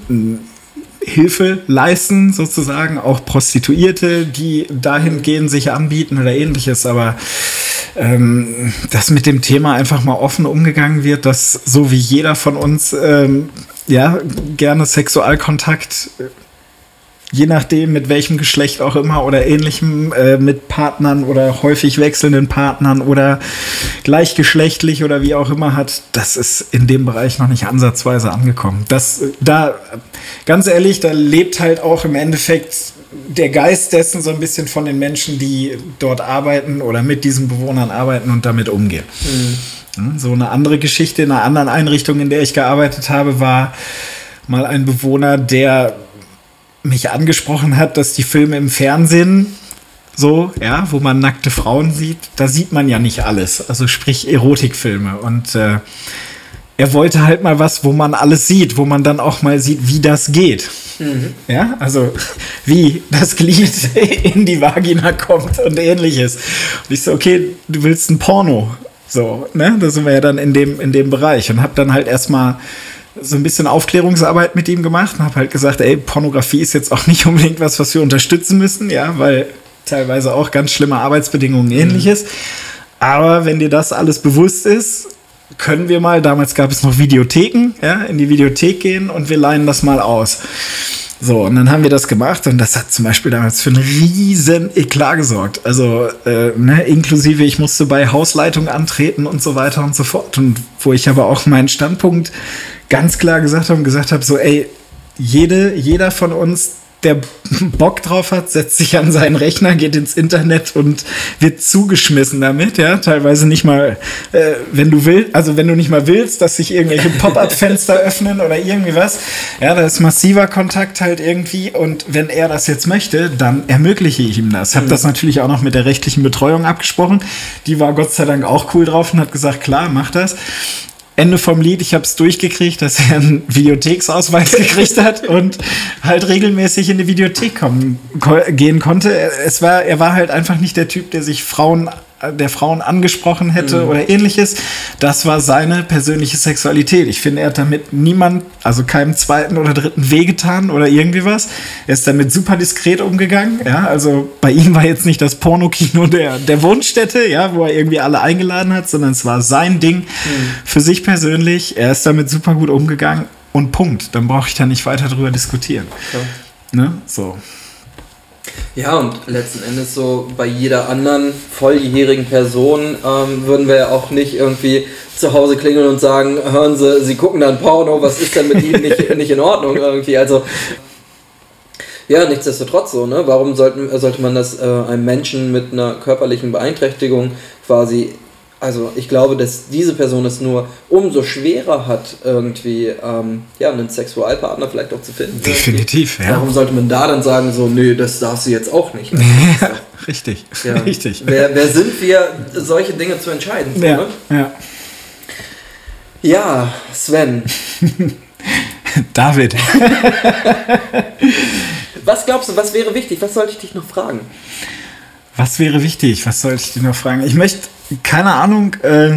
Speaker 2: Hilfe leisten, sozusagen, auch Prostituierte, die dahin gehen, sich anbieten oder ähnliches, aber ähm, dass mit dem Thema einfach mal offen umgegangen wird, dass so wie jeder von uns ähm, ja gerne Sexualkontakt je nachdem, mit welchem Geschlecht auch immer oder ähnlichem, äh, mit Partnern oder häufig wechselnden Partnern oder gleichgeschlechtlich oder wie auch immer hat, das ist in dem Bereich noch nicht ansatzweise angekommen. Das, da, ganz ehrlich, da lebt halt auch im Endeffekt der Geist dessen so ein bisschen von den Menschen, die dort arbeiten oder mit diesen Bewohnern arbeiten und damit umgehen. Mhm. So eine andere Geschichte in einer anderen Einrichtung, in der ich gearbeitet habe, war mal ein Bewohner, der mich angesprochen hat, dass die Filme im Fernsehen so, ja, wo man nackte Frauen sieht, da sieht man ja nicht alles. Also sprich Erotikfilme. Und äh, er wollte halt mal was, wo man alles sieht, wo man dann auch mal sieht, wie das geht. Mhm. Ja, also wie das Glied in die Vagina kommt und ähnliches. Und ich so, okay, du willst ein Porno. So, ne? Da sind wir ja dann in dem, in dem Bereich und hab dann halt erstmal so ein bisschen Aufklärungsarbeit mit ihm gemacht und habe halt gesagt, ey, Pornografie ist jetzt auch nicht unbedingt was, was wir unterstützen müssen, ja, weil teilweise auch ganz schlimme Arbeitsbedingungen mhm. ähnliches. Aber wenn dir das alles bewusst ist, können wir mal, damals gab es noch Videotheken, ja, in die Videothek gehen und wir leihen das mal aus. So, und dann haben wir das gemacht und das hat zum Beispiel damals für einen riesen Eklat gesorgt. Also, äh, ne, inklusive, ich musste bei Hausleitung antreten und so weiter und so fort. Und wo ich aber auch meinen Standpunkt ganz klar gesagt habe und gesagt habe, so, ey, jede, jeder von uns, der Bock drauf hat, setzt sich an seinen Rechner, geht ins Internet und wird zugeschmissen damit, ja. Teilweise nicht mal, äh, wenn du willst, also wenn du nicht mal willst, dass sich irgendwelche Pop-up-Fenster öffnen oder irgendwie was. Ja, da ist massiver Kontakt halt irgendwie und wenn er das jetzt möchte, dann ermögliche ich ihm das. Ich habe mhm. das natürlich auch noch mit der rechtlichen Betreuung abgesprochen. Die war Gott sei Dank auch cool drauf und hat gesagt, klar, mach das. Ende vom Lied, ich habe es durchgekriegt, dass er einen Videotheksausweis gekriegt hat und halt regelmäßig in die Videothek kommen, ko gehen konnte. Es war, er war halt einfach nicht der Typ, der sich Frauen der Frauen angesprochen hätte mhm. oder ähnliches. Das war seine persönliche Sexualität. Ich finde, er hat damit niemand, also keinem zweiten oder dritten wehgetan oder irgendwie was. Er ist damit super diskret umgegangen. Ja, also bei ihm war jetzt nicht das Pornokino der, der Wunschstätte, ja, wo er irgendwie alle eingeladen hat, sondern es war sein Ding mhm. für sich persönlich. Er ist damit super gut umgegangen und Punkt. Dann brauche ich da nicht weiter drüber diskutieren. Ja. Ne? So.
Speaker 1: Ja, und letzten Endes so bei jeder anderen volljährigen Person ähm, würden wir ja auch nicht irgendwie zu Hause klingeln und sagen, hören Sie, Sie gucken dann Porno, was ist denn mit Ihnen nicht, nicht in Ordnung irgendwie? Also ja, nichtsdestotrotz so, ne? Warum sollten, sollte man das äh, einem Menschen mit einer körperlichen Beeinträchtigung quasi also ich glaube, dass diese Person es nur umso schwerer hat, irgendwie ähm, ja, einen Sexualpartner vielleicht auch zu finden.
Speaker 2: Definitiv,
Speaker 1: ja. Warum sollte man da dann sagen, so, nö, das darfst du jetzt auch nicht?
Speaker 2: Ja, richtig,
Speaker 1: ja. richtig. Wer, wer sind wir, solche Dinge zu entscheiden?
Speaker 2: So, ja, ne? ja.
Speaker 1: ja, Sven.
Speaker 2: David.
Speaker 1: was glaubst du, was wäre wichtig? Was sollte ich dich noch fragen?
Speaker 2: Was wäre wichtig? Was sollte ich dich noch fragen? Ich möchte keine Ahnung, äh,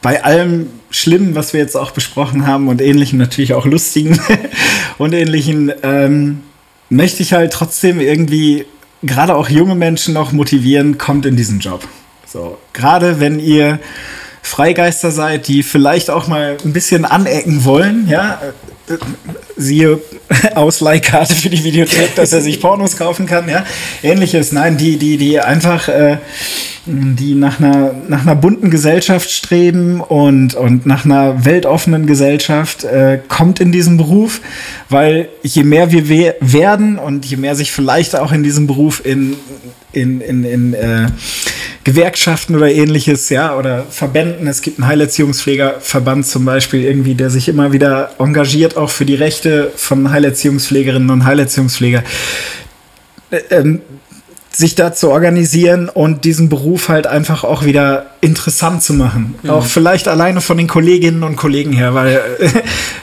Speaker 2: bei allem Schlimmen, was wir jetzt auch besprochen haben und ähnlichen, natürlich auch lustigen und ähnlichen, ähm, möchte ich halt trotzdem irgendwie gerade auch junge Menschen noch motivieren, kommt in diesen Job. So, gerade wenn ihr Freigeister seid, die vielleicht auch mal ein bisschen anecken wollen, ja, siehe Ausleihkarte für die Videothek, dass er sich Pornos kaufen kann, ja, ähnliches, nein, die, die, die einfach äh, die nach einer, nach einer bunten Gesellschaft streben und, und nach einer weltoffenen Gesellschaft, äh, kommt in diesen Beruf, weil je mehr wir we werden und je mehr sich vielleicht auch in diesem Beruf in, in, in, in äh, Gewerkschaften oder ähnliches, ja, oder Verbänden, es gibt einen Heilerziehungspflegerverband zum Beispiel irgendwie, der sich immer wieder engagiert, auch für die Rechte von Heilerziehungspflegerinnen und Heilerziehungspfleger. Äh, ähm, sich da zu organisieren und diesen Beruf halt einfach auch wieder interessant zu machen. Mhm. Auch vielleicht alleine von den Kolleginnen und Kollegen her, weil äh,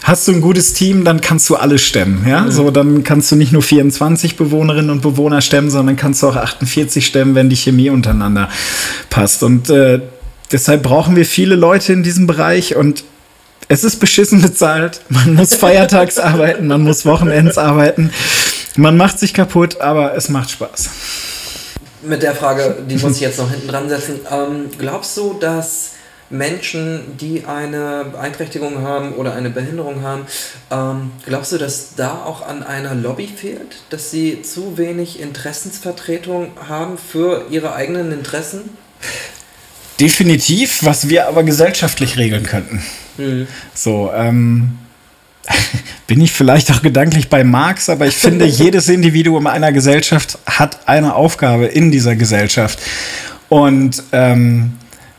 Speaker 2: hast du ein gutes Team, dann kannst du alles stemmen. Ja? Mhm. So, dann kannst du nicht nur 24 Bewohnerinnen und Bewohner stemmen, sondern kannst du auch 48 stemmen, wenn die Chemie untereinander passt. Und äh, deshalb brauchen wir viele Leute in diesem Bereich und es ist beschissen bezahlt. Man muss feiertags arbeiten, man muss Wochenends arbeiten. Man macht sich kaputt, aber es macht Spaß
Speaker 1: mit der Frage, die muss ich jetzt noch hinten dran setzen. Ähm, glaubst du, dass Menschen, die eine Beeinträchtigung haben oder eine Behinderung haben, ähm, glaubst du, dass da auch an einer Lobby fehlt? Dass sie zu wenig Interessensvertretung haben für ihre eigenen Interessen?
Speaker 2: Definitiv, was wir aber gesellschaftlich regeln könnten. Mhm. So, ähm, bin ich vielleicht auch gedanklich bei Marx, aber ich finde, jedes Individuum einer Gesellschaft hat eine Aufgabe in dieser Gesellschaft. Und ähm,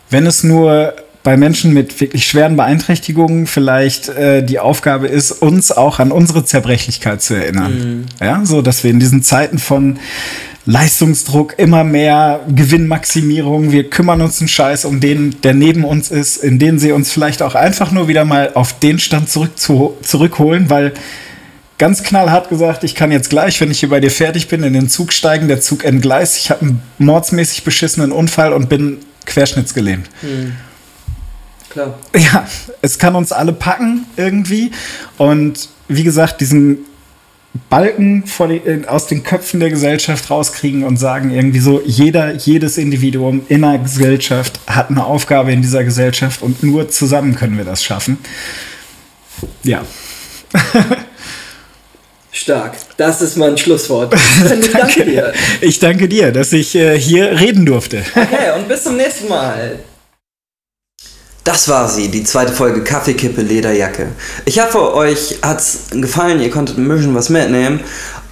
Speaker 2: wenn es nur bei Menschen mit wirklich schweren Beeinträchtigungen vielleicht äh, die Aufgabe ist, uns auch an unsere Zerbrechlichkeit zu erinnern. Mhm. Ja, so dass wir in diesen Zeiten von Leistungsdruck, immer mehr Gewinnmaximierung. Wir kümmern uns einen Scheiß um den, der neben uns ist, in den sie uns vielleicht auch einfach nur wieder mal auf den Stand zurück zu, zurückholen, weil ganz knallhart gesagt, ich kann jetzt gleich, wenn ich hier bei dir fertig bin, in den Zug steigen, der Zug entgleist, ich habe einen mordsmäßig beschissenen Unfall und bin querschnittsgelähmt. Hm.
Speaker 1: Klar.
Speaker 2: Ja, es kann uns alle packen irgendwie und wie gesagt, diesen Balken die, aus den Köpfen der Gesellschaft rauskriegen und sagen irgendwie so, jeder, jedes Individuum in der Gesellschaft hat eine Aufgabe in dieser Gesellschaft und nur zusammen können wir das schaffen. Ja.
Speaker 1: Stark. Das ist mein Schlusswort.
Speaker 2: Ich danke dir. Ich danke dir, dass ich äh, hier reden durfte.
Speaker 1: Okay, und bis zum nächsten Mal. Das war sie, die zweite Folge Kaffeekippe Lederjacke. Ich hoffe, euch hat's gefallen, ihr konntet ein bisschen was mitnehmen.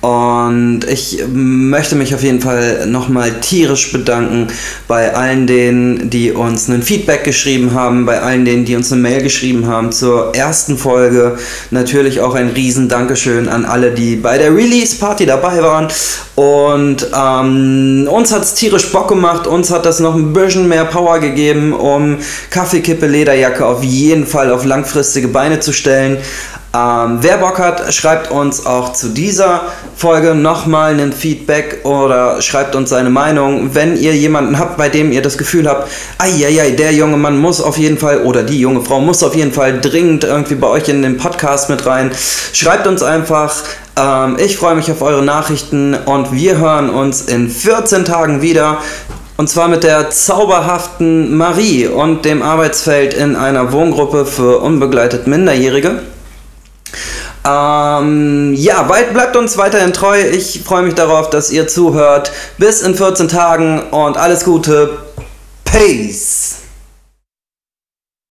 Speaker 1: Und ich möchte mich auf jeden Fall nochmal tierisch bedanken bei allen denen, die uns ein Feedback geschrieben haben, bei allen denen, die uns eine Mail geschrieben haben zur ersten Folge. Natürlich auch ein riesen Dankeschön an alle, die bei der Release-Party dabei waren. Und ähm, uns hat es tierisch Bock gemacht, uns hat das noch ein bisschen mehr Power gegeben, um Kaffeekippe Lederjacke auf jeden Fall auf langfristige Beine zu stellen. Ähm, wer Bock hat, schreibt uns auch zu dieser Folge nochmal ein Feedback oder schreibt uns seine Meinung. Wenn ihr jemanden habt, bei dem ihr das Gefühl habt, ei, der junge Mann muss auf jeden Fall oder die junge Frau muss auf jeden Fall dringend irgendwie bei euch in den Podcast mit rein, schreibt uns einfach. Ähm, ich freue mich auf eure Nachrichten und wir hören uns in 14 Tagen wieder. Und zwar mit der zauberhaften Marie und dem Arbeitsfeld in einer Wohngruppe für unbegleitet Minderjährige. Ähm, ja, bleibt uns weiterhin treu. Ich freue mich darauf, dass ihr zuhört. Bis in 14 Tagen und alles Gute. Peace.